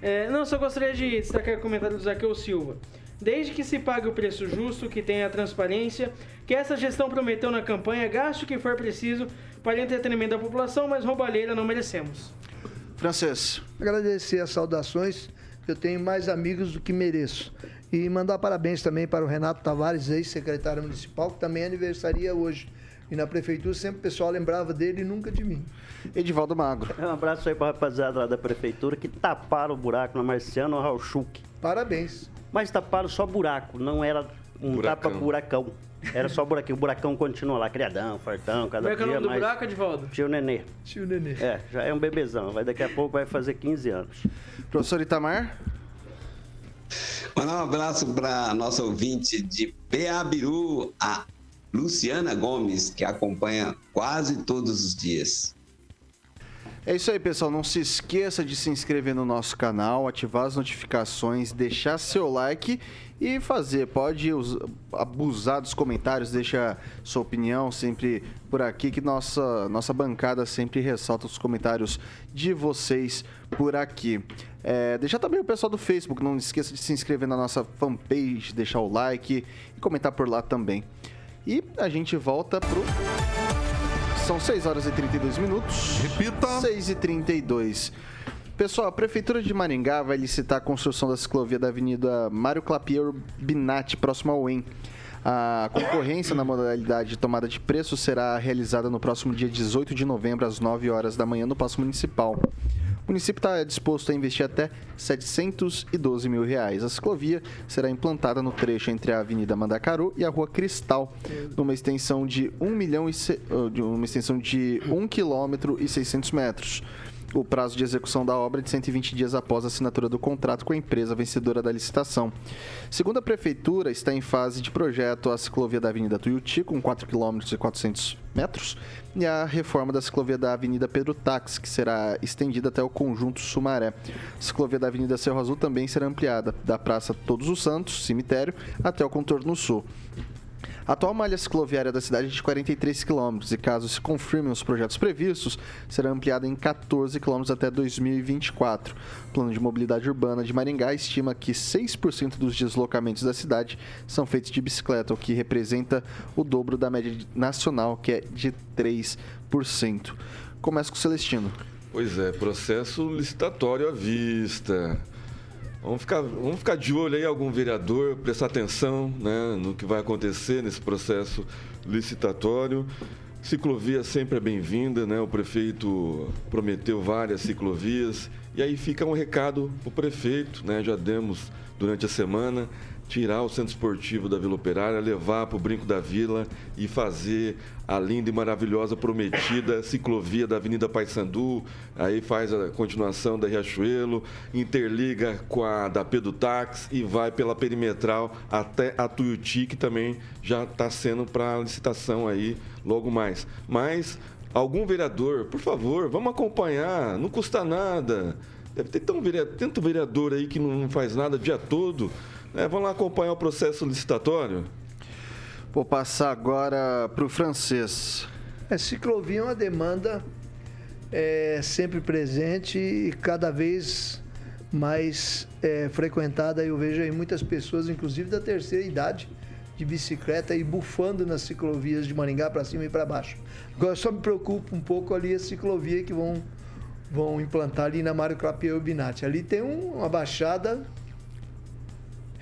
É, não, só gostaria de destacar o comentário do Zaqueu Silva. Desde que se pague o preço justo, que tenha transparência, que essa gestão prometeu na campanha, gaste o que for preciso para entretenimento da população, mas roubalheira não merecemos. Francês. Agradecer as saudações, eu tenho mais amigos do que mereço. E mandar parabéns também para o Renato Tavares, ex-secretário municipal, que também aniversaria hoje. E na prefeitura sempre o pessoal lembrava dele e nunca de mim. Edivaldo Magro. Um abraço aí pra rapaziada lá da prefeitura que taparam o buraco na Marciano Rauchuk. Parabéns. Mas taparam só buraco, não era um Buracão. tapa-buracão. Era só buraquinho. O buracão continua lá, criadão, fartão, cada Como é que é o dia nome do mais. buraco, Edvaldo? Tio Nenê. Tio Nenê. É, já é um bebezão. Vai daqui a pouco vai fazer 15 anos. Professor Itamar. Mandar um abraço para nossa ouvinte de Peabiru, a Luciana Gomes, que acompanha quase todos os dias. É isso aí, pessoal. Não se esqueça de se inscrever no nosso canal, ativar as notificações, deixar seu like e fazer. Pode us- abusar dos comentários, deixa sua opinião sempre por aqui, que nossa, nossa bancada sempre ressalta os comentários de vocês por aqui. É, deixar também o pessoal do Facebook, não esqueça de se inscrever na nossa fanpage, deixar o like e comentar por lá também. E a gente volta pro são 6 horas e 32 minutos. Repita. 6 e 32. Pessoal, a Prefeitura de Maringá vai licitar a construção da ciclovia da Avenida Mário Clapier Binatti, próximo ao UEM. A concorrência na modalidade de tomada de preço será realizada no próximo dia 18 de novembro, às 9 horas da manhã, no Paço Municipal. O município está disposto a investir até 712 mil reais. A ciclovia será implantada no trecho entre a Avenida Mandacaru e a Rua Cristal, numa extensão de 1 milhão e se- de uma extensão de 1 quilômetro e 600 metros. O prazo de execução da obra é de 120 dias após a assinatura do contrato com a empresa vencedora da licitação. Segundo a Prefeitura, está em fase de projeto a ciclovia da Avenida Tuiuti, com 4 km e 400 metros, e a reforma da ciclovia da Avenida Pedro Tax, que será estendida até o conjunto Sumaré. A ciclovia da Avenida Cerro Azul também será ampliada, da Praça Todos os Santos, cemitério, até o contorno sul. A atual malha cicloviária da cidade é de 43 quilômetros e, caso se confirmem os projetos previstos, será ampliada em 14 quilômetros até 2024. O Plano de Mobilidade Urbana de Maringá estima que 6% dos deslocamentos da cidade são feitos de bicicleta, o que representa o dobro da média nacional, que é de 3%. Começa com o Celestino. Pois é, processo licitatório à vista. Vamos ficar, vamos ficar de olho aí, algum vereador, prestar atenção né, no que vai acontecer nesse processo licitatório. Ciclovia sempre é bem-vinda, né? O prefeito prometeu várias ciclovias. E aí fica um recado para o prefeito, né? Já demos durante a semana, tirar o centro esportivo da Vila Operária, levar para o Brinco da Vila e fazer a linda e maravilhosa prometida ciclovia da Avenida Paissandu, aí faz a continuação da Riachuelo, interliga com a da Pedro e vai pela perimetral até a Tuiuti, que também já está sendo para licitação aí logo mais. Mas algum vereador, por favor, vamos acompanhar, não custa nada. Deve ter tão vereador, tanto vereador aí que não faz nada o dia todo. Né? vamos lá acompanhar o processo licitatório? Vou passar agora para o francês. É, ciclovia é uma demanda é sempre presente e cada vez mais é, frequentada. Eu vejo aí muitas pessoas, inclusive da terceira idade, de bicicleta e bufando nas ciclovias de Maringá para cima e para baixo. Agora só me preocupa um pouco ali a ciclovia que vão, vão implantar ali na Mário Clapier Binatti. Ali tem um- uma baixada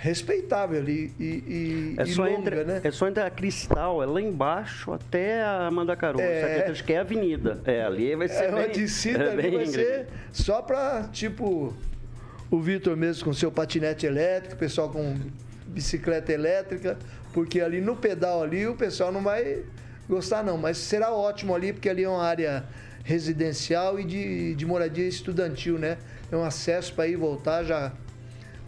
respeitável ali e, e, É e só, longa, entre, né? é só entre a Cristal, é lá embaixo até a Mandacaru. É. Acho que é a avenida. É, ali vai ser É uma bem, descida é ali vai ser só para tipo o Vitor mesmo com seu patinete elétrico, o pessoal com bicicleta elétrica, porque ali no pedal ali o pessoal não vai gostar não, mas será ótimo ali porque ali é uma área residencial e de, de moradia estudantil, né? É um acesso para ir e voltar já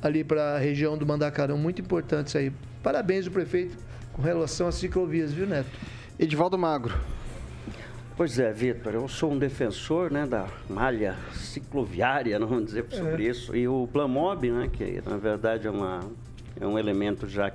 ali para a região do Mandacarão, muito importante isso aí. Parabéns o prefeito com relação às ciclovias, viu, Neto? Edivaldo Magro. Pois é, Vitor, eu sou um defensor né, da malha cicloviária, não vamos dizer sobre É. isso. E o Plamob, né, que na verdade é, uma, é um elemento já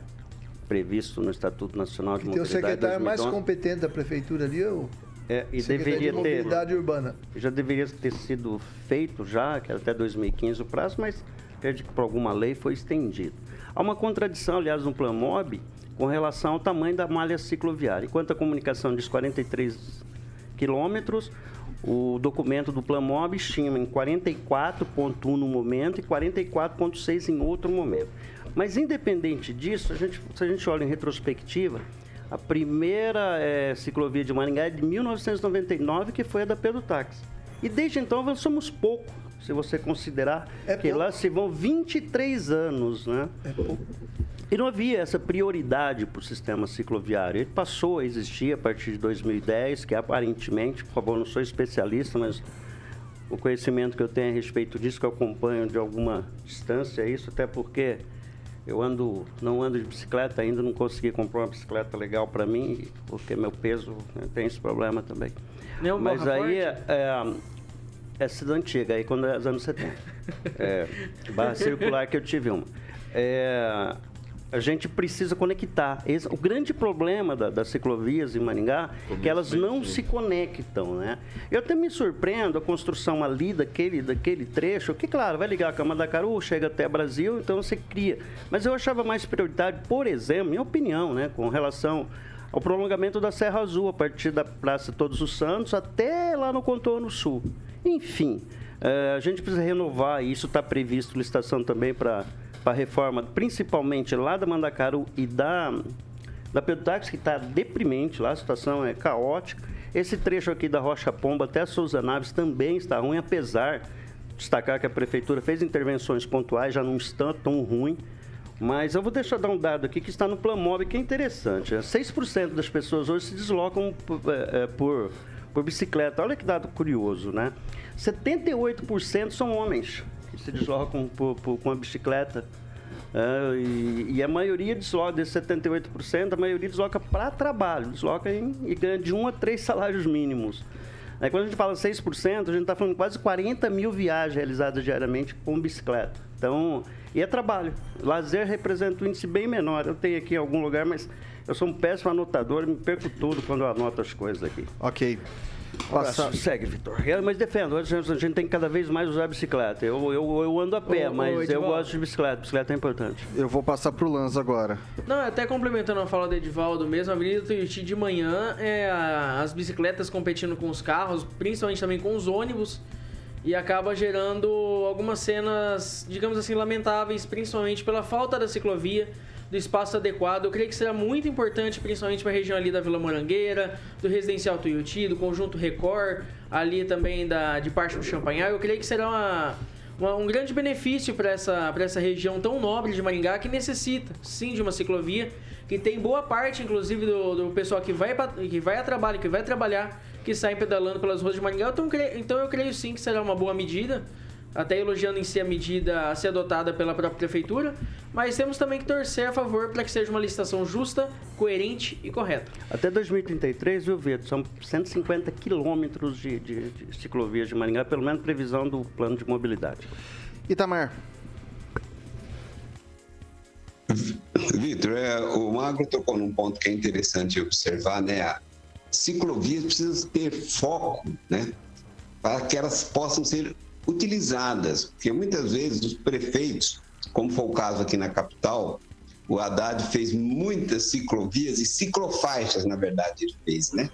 previsto no Estatuto Nacional de Que tem o Mobilidade secretário mais 2011. competente da prefeitura ali, o É, e deveria de ter. mobilidade urbana. Já deveria ter sido feito já, que era até 2015 o prazo, mas acredito que por alguma lei foi estendido. Há uma contradição, aliás, no Plan Mob com relação ao tamanho da malha cicloviária. Enquanto a comunicação diz 43 quilômetros, o documento do Plan Mob estima em 44,1 no momento e 44,6 em outro momento. Mas independente disso, a gente, se a gente olha em retrospectiva, a primeira eh, ciclovia de Maringá é de 1999, que foi a da Pedro Táxi. E desde então avançamos pouco, se você considerar que lá se vão 23 anos, né? E não havia essa prioridade para o sistema cicloviário. Ele passou a existir a partir de 2010, que aparentemente, por favor, não sou especialista, mas o conhecimento que eu tenho a respeito disso, que eu acompanho de alguma distância, é isso, até porque eu ando, não ando de bicicleta ainda, não consegui comprar uma bicicleta legal para mim, porque meu peso né, tem esse problema também. Mas aí é, é, é cidade antiga, aí quando é os anos 70. É, barra circular que eu tive uma. É, a gente precisa conectar. Esse- o grande problema da- das ciclovias em Maringá é que elas não se conectam, né? Eu até me surpreendo a construção ali daquele, daquele trecho, que claro, vai ligar a Cama da Caru, chega até Brasil, então você cria. Mas eu achava mais prioritário, por exemplo, minha opinião, né, com relação ao prolongamento da Serra Azul, a partir da Praça Todos os Santos até lá no contorno sul. Enfim, eh, a gente precisa renovar, e isso está previsto licitação também para a reforma, principalmente lá da Mandacaru e da, da Pedro Táxi, que está deprimente lá, a situação é caótica. Esse trecho aqui da Rocha Pomba até a Souza Naves também está ruim, apesar de destacar que a Prefeitura fez intervenções pontuais, já não está tão ruim. Mas eu vou deixar dar um dado aqui que está no Plamob, que é interessante. né? 6% das pessoas hoje se deslocam por, eh, eh, por, por bicicleta. Olha que dado curioso, né? 78% são homens que se deslocam por, por- com a bicicleta. É, e, e a maioria desloca, desses 78%, a maioria desloca para trabalho, desloca em, e ganha de um a três salários mínimos. Aí, quando a gente fala 6%, a gente está falando quase 40 mil viagens realizadas diariamente com bicicleta. Então, e é trabalho. Lazer representa um índice bem menor. Eu tenho aqui em algum lugar, mas eu sou um péssimo anotador, me perco tudo quando eu anoto as coisas aqui. Ok. Passa... Segue, Vitor. É, Mas defendo, a gente a gente tem que cada vez mais usar a bicicleta. Eu, eu, eu ando a pé, Ô, ô, mas eu gosto de bicicleta. Bicicleta é importante. Eu vou passar pro Lanza agora. Não, até complementando a fala do Edivaldo mesmo, a Avenida Tuiuti de manhã é a- as bicicletas competindo com os carros, principalmente também com os ônibus, e acaba gerando algumas cenas, digamos assim, lamentáveis, principalmente pela falta da ciclovia, do espaço adequado. Eu creio que será muito importante, principalmente para a região ali da Vila Morangueira, do Residencial Tuiuti, do Conjunto Record, ali também da, de parte do Champanhar. Eu creio que será uma, uma- um grande benefício para essa, essa região tão nobre de Maringá que necessita, sim, de uma ciclovia, que tem boa parte, inclusive, do, do pessoal que vai, pra- que vai a trabalho, que vai trabalhar, que sai pedalando pelas ruas de Maringá. Então, então eu creio sim que será uma boa medida, até elogiando em si a medida a ser adotada pela própria prefeitura, mas temos também que torcer a favor para que seja uma licitação justa, coerente e correta. Até 2033, viu, Vitor? São 150 quilômetros de, de, de ciclovias de Maringá, pelo menos previsão do plano de mobilidade. Itamar. Vitor, é, o Magro tocou num ponto que é interessante observar, né? A ciclovia precisa ter foco, né? para que elas possam ser utilizadas, porque muitas vezes os prefeitos, como foi o caso aqui na capital, o Haddad fez muitas ciclovias e ciclofaixas, na verdade, ele fez, né?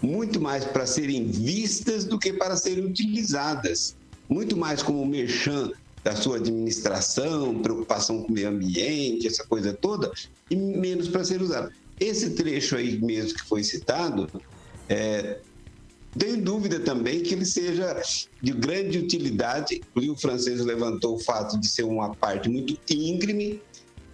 Muito mais para serem vistas do que para serem utilizadas. Muito mais como merchan da sua administração, preocupação com o meio ambiente, essa coisa toda, e menos para ser usado. Esse trecho aí mesmo que foi citado, é, tenho dúvida também que ele seja de grande utilidade. O francês levantou o fato de ser uma parte muito íngreme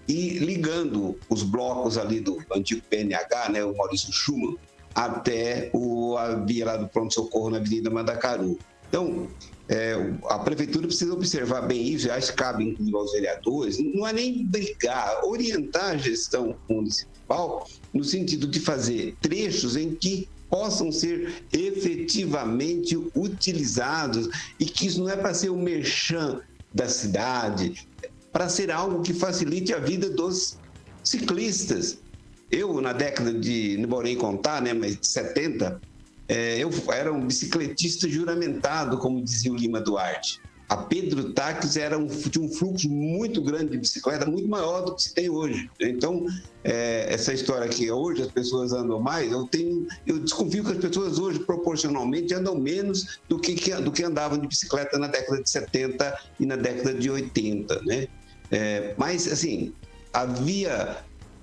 e ligando os blocos ali do antigo PNH, né, o Maurício Schumann, até o, a via lá do pronto-socorro na Avenida Mandacaru. Então, é, a prefeitura precisa observar bem isso, acho que cabe inclusive aos vereadores, não é nem brigar, orientar a gestão municipal no sentido de fazer trechos em que possam ser efetivamente utilizados e que isso não é para ser o merchan da cidade, para ser algo que facilite a vida dos ciclistas. Eu, na década de, não vou nem contar, né, mas de 70, é, eu era um bicicletista juramentado, como dizia o Lima Duarte. A Pedro Táxi era um, tinha um fluxo muito grande de bicicleta, muito maior do que se tem hoje. Então, é, essa história que hoje as pessoas andam mais, eu tenho, eu desconfio que as pessoas hoje proporcionalmente andam menos do que, do que andavam de bicicleta na década de 70 e na década de 80, né? É, mas, assim, a via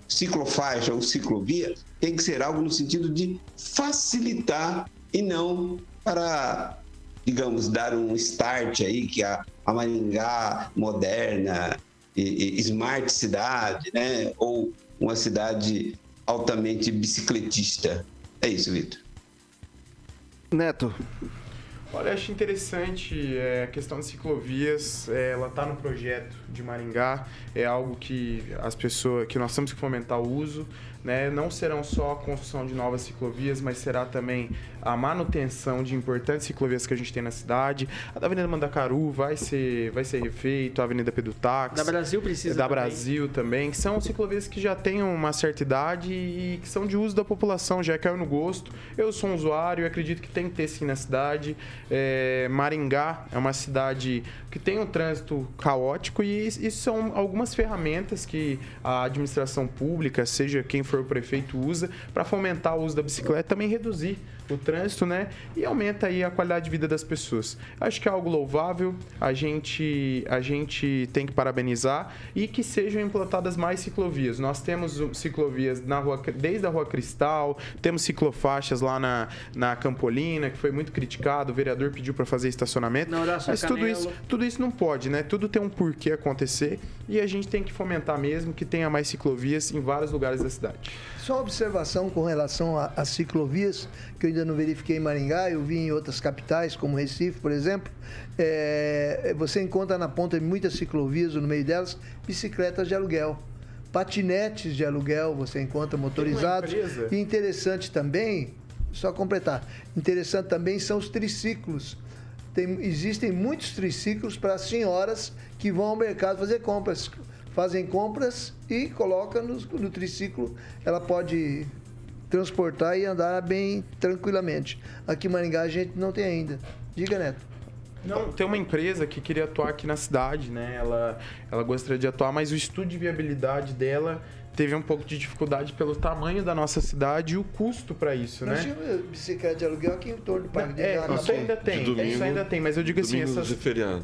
ciclofaixa ou ciclovia tem que ser algo no sentido de facilitar e não para, digamos, dar um start aí que a, a Maringá moderna, e, e, smart cidade, né? Ou uma cidade altamente bicicletista. É isso, Vitor. Neto. Olha, acho interessante é, a questão de ciclovias. É, ela está no projeto de Maringá. É algo que as pessoas, que nós temos que fomentar o uso. Né? Não serão só a construção de novas ciclovias, mas será também a manutenção de importantes ciclovias que a gente tem na cidade. A da Avenida Mandacaru vai ser, vai ser refeito, a Avenida Pedro Táxi. Da Brasil precisa Da também. Brasil também, que são ciclovias que já têm uma certa idade e que são de uso da população, já caiu no gosto. Eu sou um usuário acredito que tem que ter sim na cidade. É, Maringá é uma cidade que tem um trânsito caótico e isso são algumas ferramentas que a administração pública, seja quem for o prefeito, usa para fomentar o uso da bicicleta, também reduzir o trânsito, né? E aumenta aí a qualidade de vida das pessoas. Acho que é algo louvável, a gente, a gente tem que parabenizar e que sejam implantadas mais ciclovias. Nós temos ciclovias na rua, desde a Rua Cristal, temos ciclofaixas lá na, na Campolina, que foi muito criticado, o vereador pediu para fazer estacionamento. Na Horácio mas tudo Canelo. isso, tudo isso não pode, né? Tudo tem um porquê acontecer e a gente tem que fomentar mesmo que tenha mais ciclovias em vários lugares da cidade. Só uma observação com relação às ciclovias, que eu ainda não verifiquei em Maringá, eu vi em outras capitais, como Recife, por exemplo. É, você encontra na ponta de muitas ciclovias, no meio delas, bicicletas de aluguel. Patinetes de aluguel você encontra motorizados. E interessante também, só completar, interessante também são os triciclos. Tem- existem muitos triciclos para senhoras que vão ao mercado fazer compras. Fazem compras e colocam no, no triciclo. Ela pode transportar e andar bem tranquilamente. Aqui em Maringá a gente não tem ainda. Diga, Neto. Não, tem uma empresa que queria atuar aqui na cidade, né? Ela, ela gostaria de atuar, mas o estudo de viabilidade dela teve um pouco de dificuldade pelo tamanho da nossa cidade e o custo para isso, Nós né? tínhamos bicicleta de aluguel aqui em torno do Parque de É, isso ainda tem, De domingo, isso ainda tem, mas eu digo assim, essas,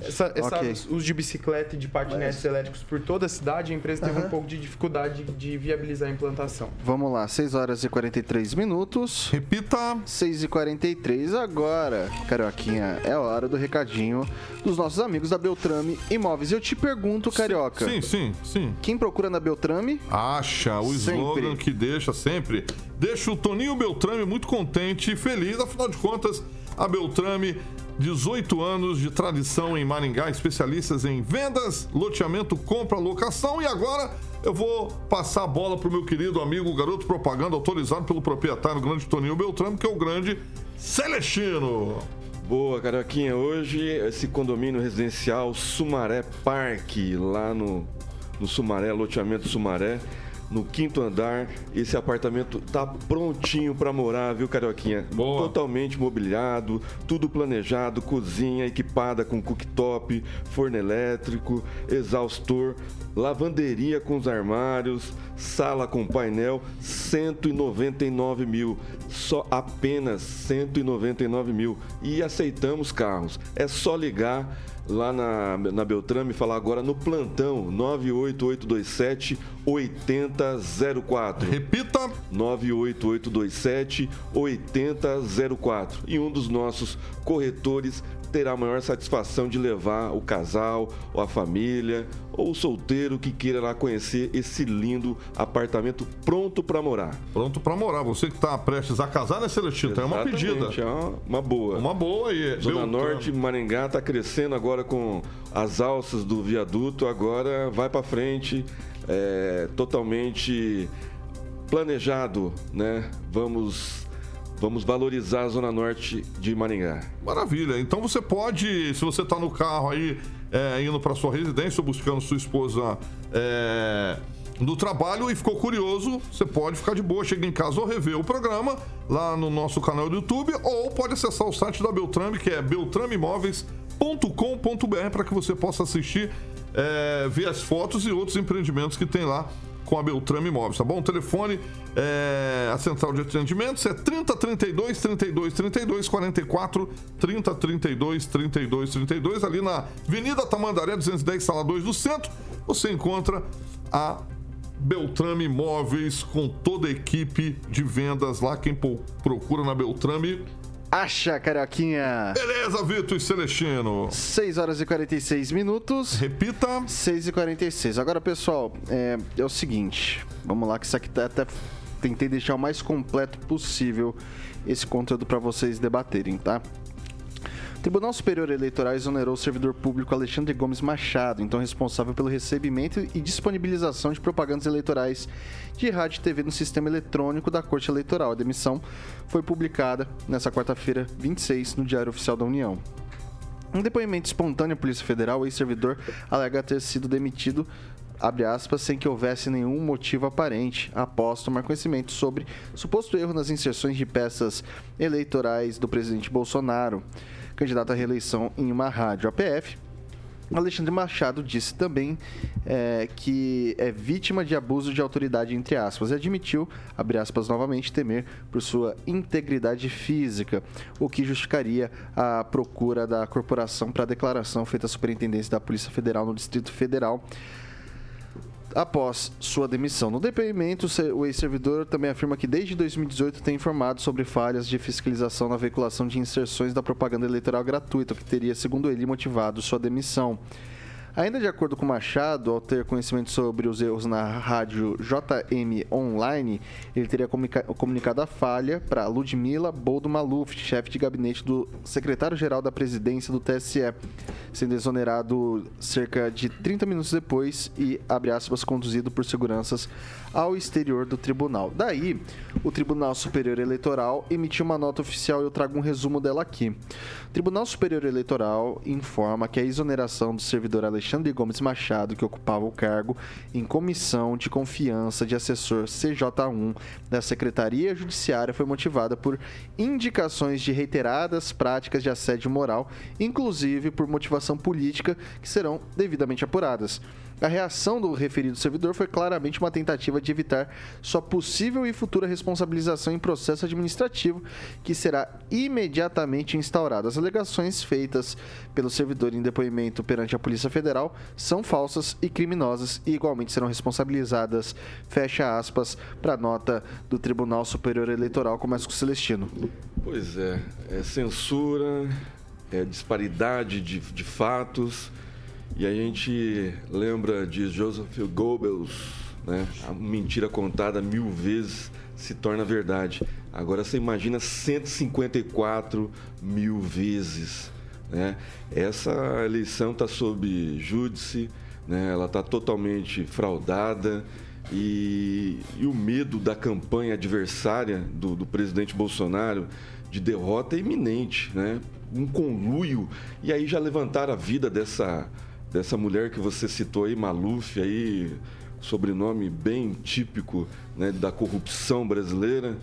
essa, essa- Ok. os de bicicleta e de patinetes elétricos por toda a cidade, a empresa teve Aham. um pouco de dificuldade de viabilizar a implantação. Vamos lá, 6 horas e 43 minutos. Repita. 6 e 43 agora. Carioquinha, é hora do recadinho dos nossos amigos da Beltrame Imóveis. Eu te pergunto, Carioca. Sim, sim, sim. Quem procura na Beltrame? Acha o Sempre. slogan que deixa sempre. Deixa o Toninho Beltrame muito contente e feliz. Afinal de contas, a Beltrame, 18 anos de tradição em Maringá, especialistas em vendas, loteamento, compra, locação. E agora eu vou passar a bola pro meu querido amigo, garoto propaganda autorizado pelo proprietário grande Toninho Beltrame, que é o grande Celestino. Boa, Carioquinha. Hoje, esse condomínio residencial Sumaré Parque, lá no, no Sumaré, loteamento Sumaré, no quinto andar. Esse apartamento tá prontinho para morar, viu, Carioquinha? Boa. Totalmente mobiliado, tudo planejado, cozinha equipada com cooktop, forno elétrico, exaustor, lavanderia com os armários, sala com painel, 199 mil. Só apenas 199 mil. E aceitamos carros. É só ligar lá na, na Beltrame falar agora no plantão 98827 8004. Repita! 98827 8004. E um dos nossos corretores terá a maior satisfação de levar o casal, ou a família, ou o solteiro que queira lá conhecer esse lindo apartamento pronto para morar. Pronto para morar. Você que está prestes a casar, né, Celestino? Tem uma pedida. É uma boa. Uma boa aí. Zona Beltrame. Norte, Maringá está crescendo agora com as alças do viaduto, agora vai para frente, é, totalmente planejado, né? Vamos vamos valorizar a Zona Norte de Maringá. Maravilha. Então você pode, se você está no carro aí, é, indo para sua residência ou buscando sua esposa é, do trabalho e ficou curioso, você pode ficar de boa, chega em casa ou rever o programa lá no nosso canal do YouTube ou pode acessar o site da Beltrame, que é beltrameimóveis.com.br para que você possa assistir, é, ver as fotos e outros empreendimentos que tem lá com a Beltrame Imóveis, tá bom? O telefone, é, a central de atendimentos é 30 32 32 32 44 30 32 32 32 ali na Avenida Tamandaré 210, sala 2 do centro. Você encontra a Beltrame Imóveis com toda a equipe de vendas lá. Quem procura na Beltrame. Acha, Carioquinha! Beleza, Vitor e Celestino. 6 horas e 46 minutos. Repita. 6 e 46. Agora, pessoal, é, é o seguinte. Vamos lá, que isso aqui tá até. Tentei deixar o mais completo possível esse conteúdo para vocês debaterem, tá? Tribunal Superior Eleitoral exonerou o servidor público Alexandre Gomes Machado, então responsável pelo recebimento e disponibilização de propagandas eleitorais de rádio e TV no sistema eletrônico da Corte Eleitoral. A demissão foi publicada nesta quarta-feira, 26, no Diário Oficial da União. Um depoimento espontâneo à Polícia Federal, o ex-servidor alega ter sido demitido, abre aspas, sem que houvesse nenhum motivo aparente, após tomar conhecimento sobre suposto erro nas inserções de peças eleitorais do presidente Bolsonaro, candidato à reeleição em uma rádio APF. Alexandre Machado disse também é, que é vítima de abuso de autoridade, entre aspas, e admitiu, abre aspas novamente, temer por sua integridade física, o que justificaria a procura da corporação para a declaração feita à Superintendência da Polícia Federal no Distrito Federal após sua demissão. No depoimento, o ex-servidor também afirma que desde 2018 tem informado sobre falhas de fiscalização na veiculação de inserções da propaganda eleitoral gratuita, que teria, segundo ele, motivado sua demissão. Ainda de acordo com Machado, ao ter conhecimento sobre os erros na rádio JM Online, ele teria comunica- comunicado a falha para Ludmila Boldo Maluf, chefe de gabinete do secretário-geral da presidência do TSE, sendo exonerado cerca de 30 minutos depois e, abre aspas, conduzido por seguranças ao exterior do tribunal. Daí, o Tribunal Superior Eleitoral emitiu uma nota oficial e eu trago um resumo dela aqui. O Tribunal Superior Eleitoral informa que a exoneração do servidor Alexandre Gomes Machado, que ocupava o cargo em comissão de confiança de assessor CJ1 da Secretaria Judiciária, foi motivada por indicações de reiteradas práticas de assédio moral, inclusive por motivação política, que serão devidamente apuradas. A reação do referido servidor foi claramente uma tentativa de evitar sua possível e futura responsabilização em processo administrativo, que será imediatamente instaurado. As alegações feitas pelo servidor em depoimento perante a Polícia Federal são falsas e criminosas e igualmente serão responsabilizadas, fecha aspas, para a nota do Tribunal Superior Eleitoral, começa com o Celestino. Pois é, é censura, é disparidade de, de fatos. E a gente lembra de Joseph Goebbels, né? A mentira contada mil vezes se torna verdade. Agora você imagina 154 mil vezes. Né? Essa eleição está sob júdice, né? ela está totalmente fraudada. E, e, o medo da campanha adversária do, do, presidente Bolsonaro de derrota é iminente, né? Um conluio. E aí já levantaram a vida dessa, dessa mulher que você citou aí, Maluf, aí, sobrenome bem típico né, da corrupção brasileira.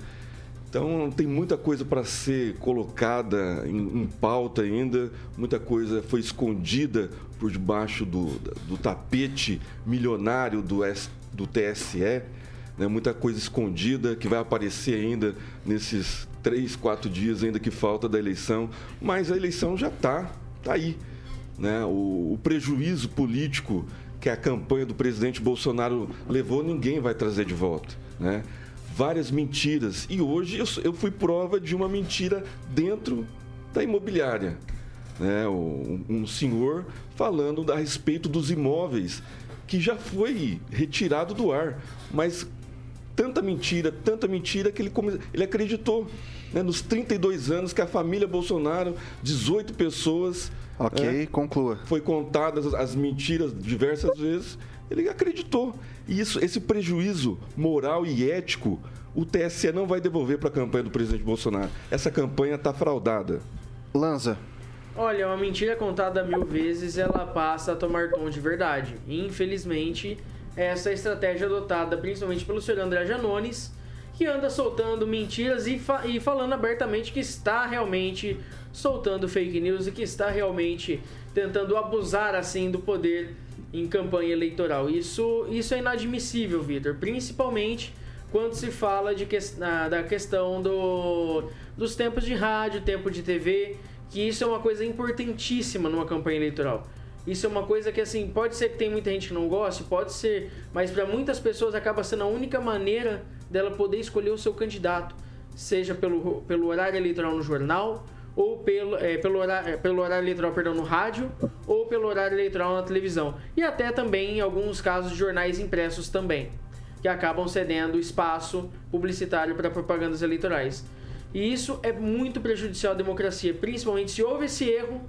Então tem muita coisa para ser colocada em, em, pauta ainda, muita coisa foi escondida por debaixo do, do tapete milionário do, S, do TSE, né? muita coisa escondida que vai aparecer ainda nesses três, quatro dias ainda que falta da eleição, mas a eleição já está, tá aí. Né? O, o prejuízo político que a campanha do presidente Bolsonaro levou, ninguém vai trazer de volta. Né? várias mentiras. E hoje eu, eu fui prova de uma mentira dentro da imobiliária. Né? Um, um senhor falando a respeito dos imóveis que já foi retirado do ar, mas tanta mentira, tanta mentira que ele, come... ele acreditou. Né? Nos 32 anos que a família Bolsonaro, 18 pessoas. Ok, é, conclua. Foi contadas as mentiras diversas vezes ele acreditou. E isso, esse prejuízo moral e ético, o TSE não vai devolver para a campanha do presidente Bolsonaro. Essa campanha está fraudada. Lanza. Olha, uma mentira contada mil vezes, ela passa a tomar tom de verdade. E, infelizmente, essa é estratégia adotada principalmente pelo senhor André Janones, que anda soltando mentiras e, fa e falando abertamente que está realmente soltando fake news e que está realmente tentando abusar assim do poder em campanha eleitoral. Isso, isso é inadmissível, Vitor, principalmente quando se fala de que, da questão do, dos tempos de rádio, tempo de TV, que isso é uma coisa importantíssima numa campanha eleitoral. Isso é uma coisa que, assim, pode ser que tem muita gente que não goste, pode ser, mas para muitas pessoas acaba sendo a única maneira dela poder escolher o seu candidato, seja pelo, pelo horário eleitoral no jornal, ou pelo, é, pelo, horário, é, pelo horário eleitoral perdão, no rádio ou pelo horário eleitoral na televisão. E até também em alguns casos de jornais impressos também, que acabam cedendo espaço publicitário para propagandas eleitorais. E isso é muito prejudicial à democracia, principalmente se houve esse erro.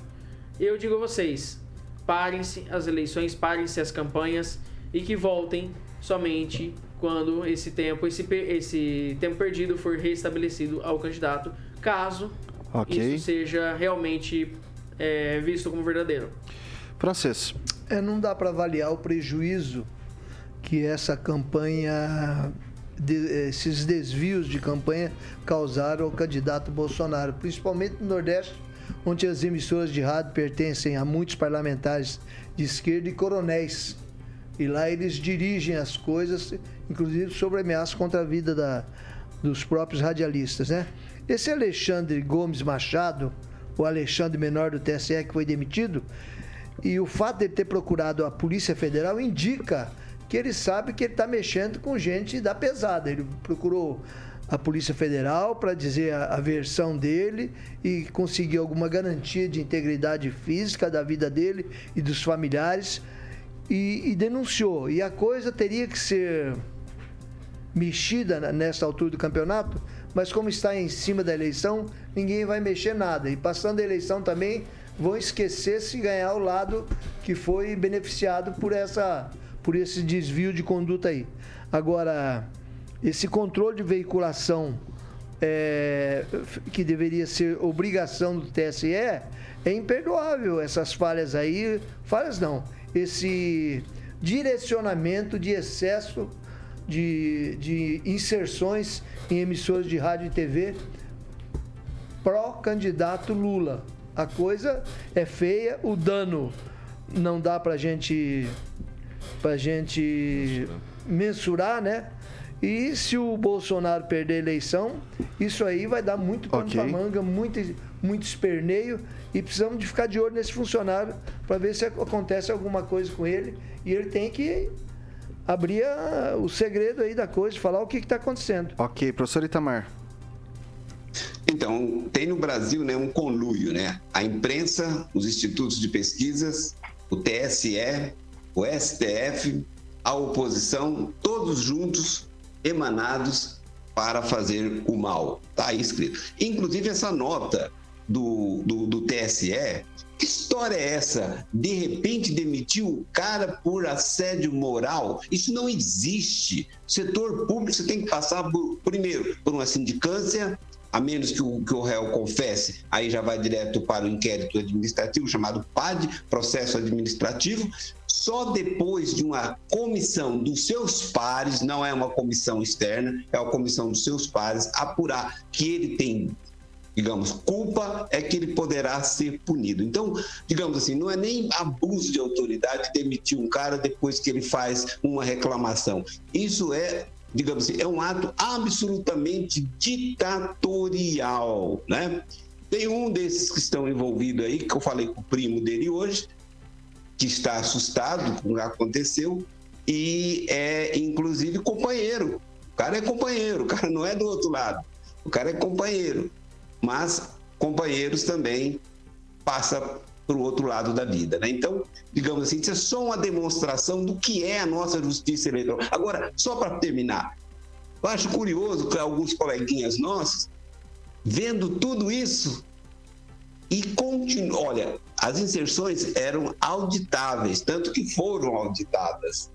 Eu digo a vocês: parem-se as eleições, parem-se as campanhas e que voltem somente quando esse tempo, esse, esse tempo perdido for restabelecido ao candidato, caso okay. isso seja realmente é, visto como verdadeiro. Francês. É, não dá para avaliar o prejuízo que essa campanha, de, esses desvios de campanha causaram ao candidato Bolsonaro, principalmente no Nordeste, onde as emissoras de rádio pertencem a muitos parlamentares de esquerda e coronéis. E lá eles dirigem as coisas, inclusive sobre ameaça contra a vida da, dos próprios radialistas, né? Esse Alexandre Gomes Machado, o Alexandre Menor do TSE que foi demitido, e o fato de ele ter procurado a Polícia Federal indica que ele sabe que ele está mexendo com gente da pesada. Ele procurou a Polícia Federal para dizer a, a, versão dele e conseguir alguma garantia de integridade física da vida dele e dos familiares e, e denunciou. E a coisa teria que ser mexida nessa altura do campeonato mas como está em cima da eleição, ninguém vai mexer nada. E passando a eleição também, vão esquecer se ganhar o lado que foi beneficiado por essa por esse desvio de conduta aí. Agora, esse controle de veiculação é, que deveria ser obrigação do TSE é imperdoável. Essas falhas aí, falhas não, esse direcionamento de excesso de, de inserções em emissoras de rádio e TV pró-candidato Lula. A coisa é feia, o dano não dá pra gente pra gente mensurar, né? E se o Bolsonaro perder a eleição, isso aí vai dar muito pano okay. pra manga, muito, muito esperneio. E precisamos de ficar de olho nesse funcionário para ver se acontece alguma coisa com ele. E ele tem que abrir a, o segredo aí da coisa, falar o que está acontecendo. Ok, professor Itamar. Então, tem no Brasil né, um conluio, né? A imprensa, os institutos de pesquisas, o TSE, o STF, a oposição, todos juntos, emanados para fazer o mal. Está aí escrito. Inclusive, essa nota do, do, do TSE, que história é essa? De repente demitiu o cara por assédio moral? Isso não existe. Setor público você tem que passar por, primeiro por uma sindicância, a menos que o, que o réu confesse, aí já vai direto para o inquérito administrativo, chamado PAD, processo administrativo. Só depois de uma comissão dos seus pares, não é uma comissão externa, é uma comissão dos seus pares, apurar que ele tem digamos, culpa é que ele poderá ser punido. Então, digamos assim, não é nem abuso de autoridade demitir um cara depois que ele faz uma reclamação. Isso é digamos assim, é um ato absolutamente ditatorial, né? Tem um desses que estão envolvidos aí, que eu falei com o primo dele hoje, que está assustado com o que aconteceu, e é inclusive companheiro. O cara é companheiro, o cara não é do outro lado. O cara é companheiro mas companheiros também passa para o outro lado da vida. Né? Então, digamos assim, isso é só uma demonstração do que é a nossa justiça eleitoral. Agora, só para terminar, eu acho curioso que alguns coleguinhas nossos, vendo tudo isso, e continuam. Olha, as inserções eram auditáveis, tanto que foram auditadas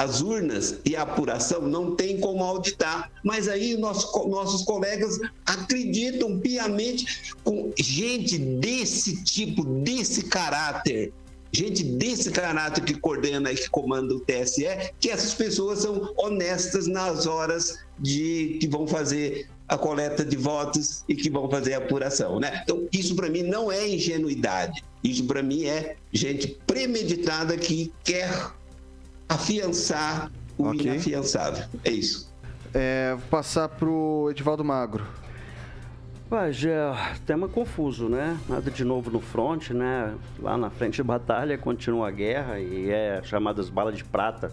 as urnas e a apuração não tem como auditar. Mas aí nosso, nossos colegas acreditam piamente com gente desse tipo, desse caráter, gente desse caráter que coordena e que comanda o TSE, que essas pessoas são honestas nas horas de que vão fazer a coleta de votos e que vão fazer a apuração, né? Então, isso para mim não é ingenuidade. Isso para mim é gente premeditada que quer afiançar o okay. inafiançável. É isso. É, vou passar pro Edivaldo Magro. é tema confuso, né? Nada de novo no front, né? Lá na frente de batalha continua a guerra e é chamadas balas de prata.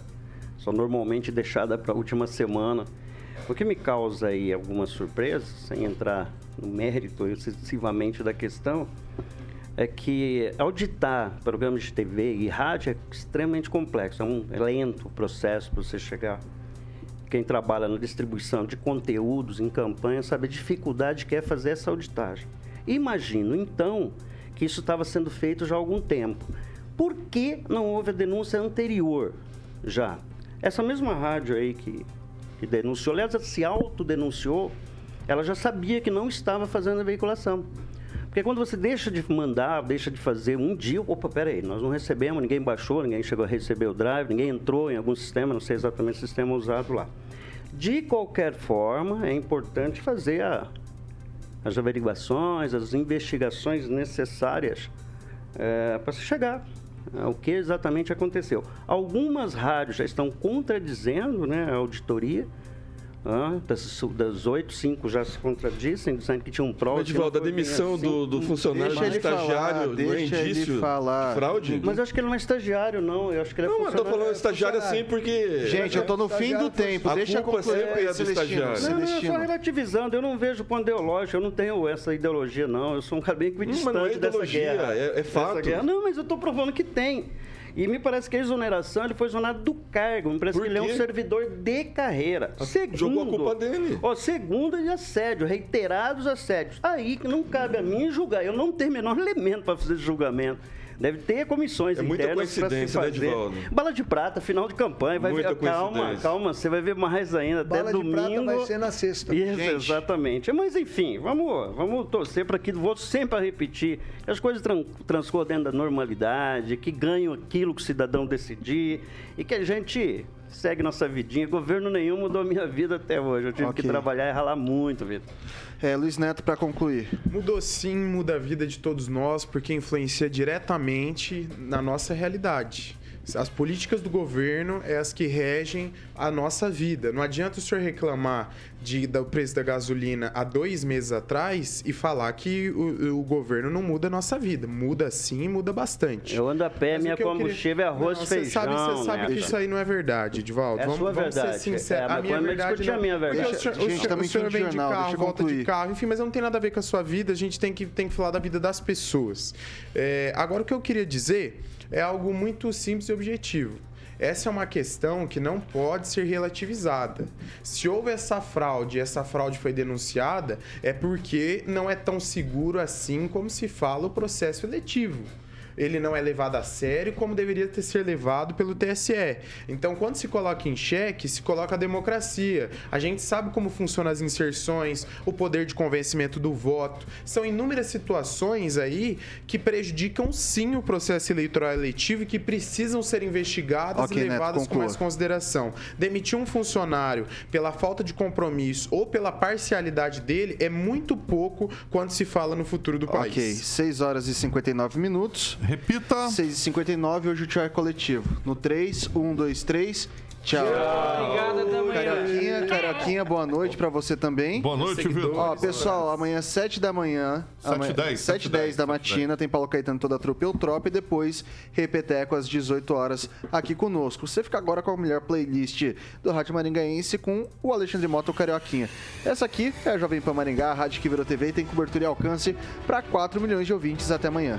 São normalmente deixadas para a última semana. O que me causa aí algumas surpresas, sem entrar no mérito excessivamente da questão, é que auditar programas de TV e rádio é extremamente complexo, é um lento processo para você chegar. Quem trabalha na distribuição de conteúdos em campanha sabe a dificuldade que é fazer essa auditagem. Imagino, então, que isso estava sendo feito já há algum tempo. Por que não houve a denúncia anterior já? Essa mesma rádio aí que, que denunciou, aliás, se autodenunciou, ela já sabia que não estava fazendo a veiculação. Porque quando você deixa de mandar, deixa de fazer um dia, opa, peraí, nós não recebemos, ninguém baixou, ninguém chegou a receber o drive, ninguém entrou em algum sistema, não sei exatamente o sistema usado lá. De qualquer forma, é importante fazer a, as averiguações, as investigações necessárias é, para se chegar ao que exatamente aconteceu. Algumas rádios já estão contradizendo né, a auditoria, ah, das, das oito, cinco já se contradizem, dizendo que tinha um prova. Edivaldo, a demissão assim, do, do funcionário de estagiário não é indício de fraude? Mas eu acho que ele não é estagiário, não. Eu acho que ele é Não, eu tô falando estagiário assim porque... Gente, eu tô no fim do tempo. A deixa culpa sempre é do estagiário. Não, não, eu só relativizando. Eu não vejo ponto ideológico. Eu não tenho essa ideologia, não. Eu sou um cara bem distante hum, não é dessa guerra. É, é fato. Não, mas eu tô provando que tem. E me parece que a exoneração ele foi exonerado do cargo. Me parece que ele é um servidor de carreira. Segundo, Jogou a culpa dele. Ó, segundo, de assédio, reiterados assédios. Aí que não cabe a mim julgar. Eu não tenho o menor elemento para fazer esse julgamento. Deve ter comissões é internas para se né, fazer. Né, Bala de prata, final de campanha, vai muita ver. Calma, calma, você vai ver mais ainda. Bala até domingo. Bala de prata vai ser na sexta. Isso, exatamente. Mas enfim, vamos, vamos torcer para que vou sempre repetir que as coisas tran transcorram dentro da normalidade, que ganham aquilo que o cidadão decidir e que a gente segue nossa vidinha. Governo nenhum mudou a minha vida até hoje. Eu tive okay. que trabalhar e ralar muito, Vitor. É, Luiz Neto, para concluir. Mudou sim, muda a vida de todos nós, porque influencia diretamente na nossa realidade. As políticas do governo é as que regem a nossa vida. Não adianta o senhor reclamar de, do preço da gasolina há dois meses atrás e falar que o, o governo não muda a nossa vida. Muda sim, muda bastante. Eu ando a pé, Mas minha combustível queria... é arroz e feijão. Sabe, você sabe que isso aí não é verdade, Edvaldo. É vamos, sua vamos verdade. ser sinceros. É, a minha verdade não... a minha verdade. O senhor, gente, o senhor vem de carro, volta de carro, enfim, mas não tem nada a ver com a sua vida. A gente tem que, tem que falar da vida das pessoas. É, agora, o que eu queria dizer é algo muito simples e objetivo. Essa é uma questão que não pode ser relativizada. Se houve essa fraude e essa fraude foi denunciada, é porque não é tão seguro assim como se fala o processo eletivo ele não é levado a sério como deveria ter ser levado pelo TSE. Então, quando se coloca em xeque, se coloca a democracia. A gente sabe como funcionam as inserções, o poder de convencimento do voto. São inúmeras situações aí que prejudicam sim o processo eleitoral eletivo e que precisam ser investigadas Ok, e Neto, levadas com conclua. mais consideração. Demitir um funcionário pela falta de compromisso ou pela parcialidade dele é muito pouco quando se fala no futuro do país. Ok, 6 horas e 59 minutos. Repita. 6 e 59 hoje o tchau é coletivo. No 3, 1, 2, 3. Tchau. Obrigado, até amanhã. Carioquinha, Carioquinha, boa noite pra você também. Boa noite, Vitor. Ó, pessoal, amanhã 7 da manhã. 7 amanhã- e 10, 7 e 10 da matina, tem Paulo Caetano toda a trupe Eu Tropa e depois Repeteco às 18 horas aqui conosco. Você fica agora com a melhor playlist do Rádio Maringaense com o Alexandre Mota, o Carioquinha. Essa aqui é a Jovem Pan Maringá, a rádio que virou TV e tem cobertura e alcance para 4 milhões de ouvintes. Até amanhã.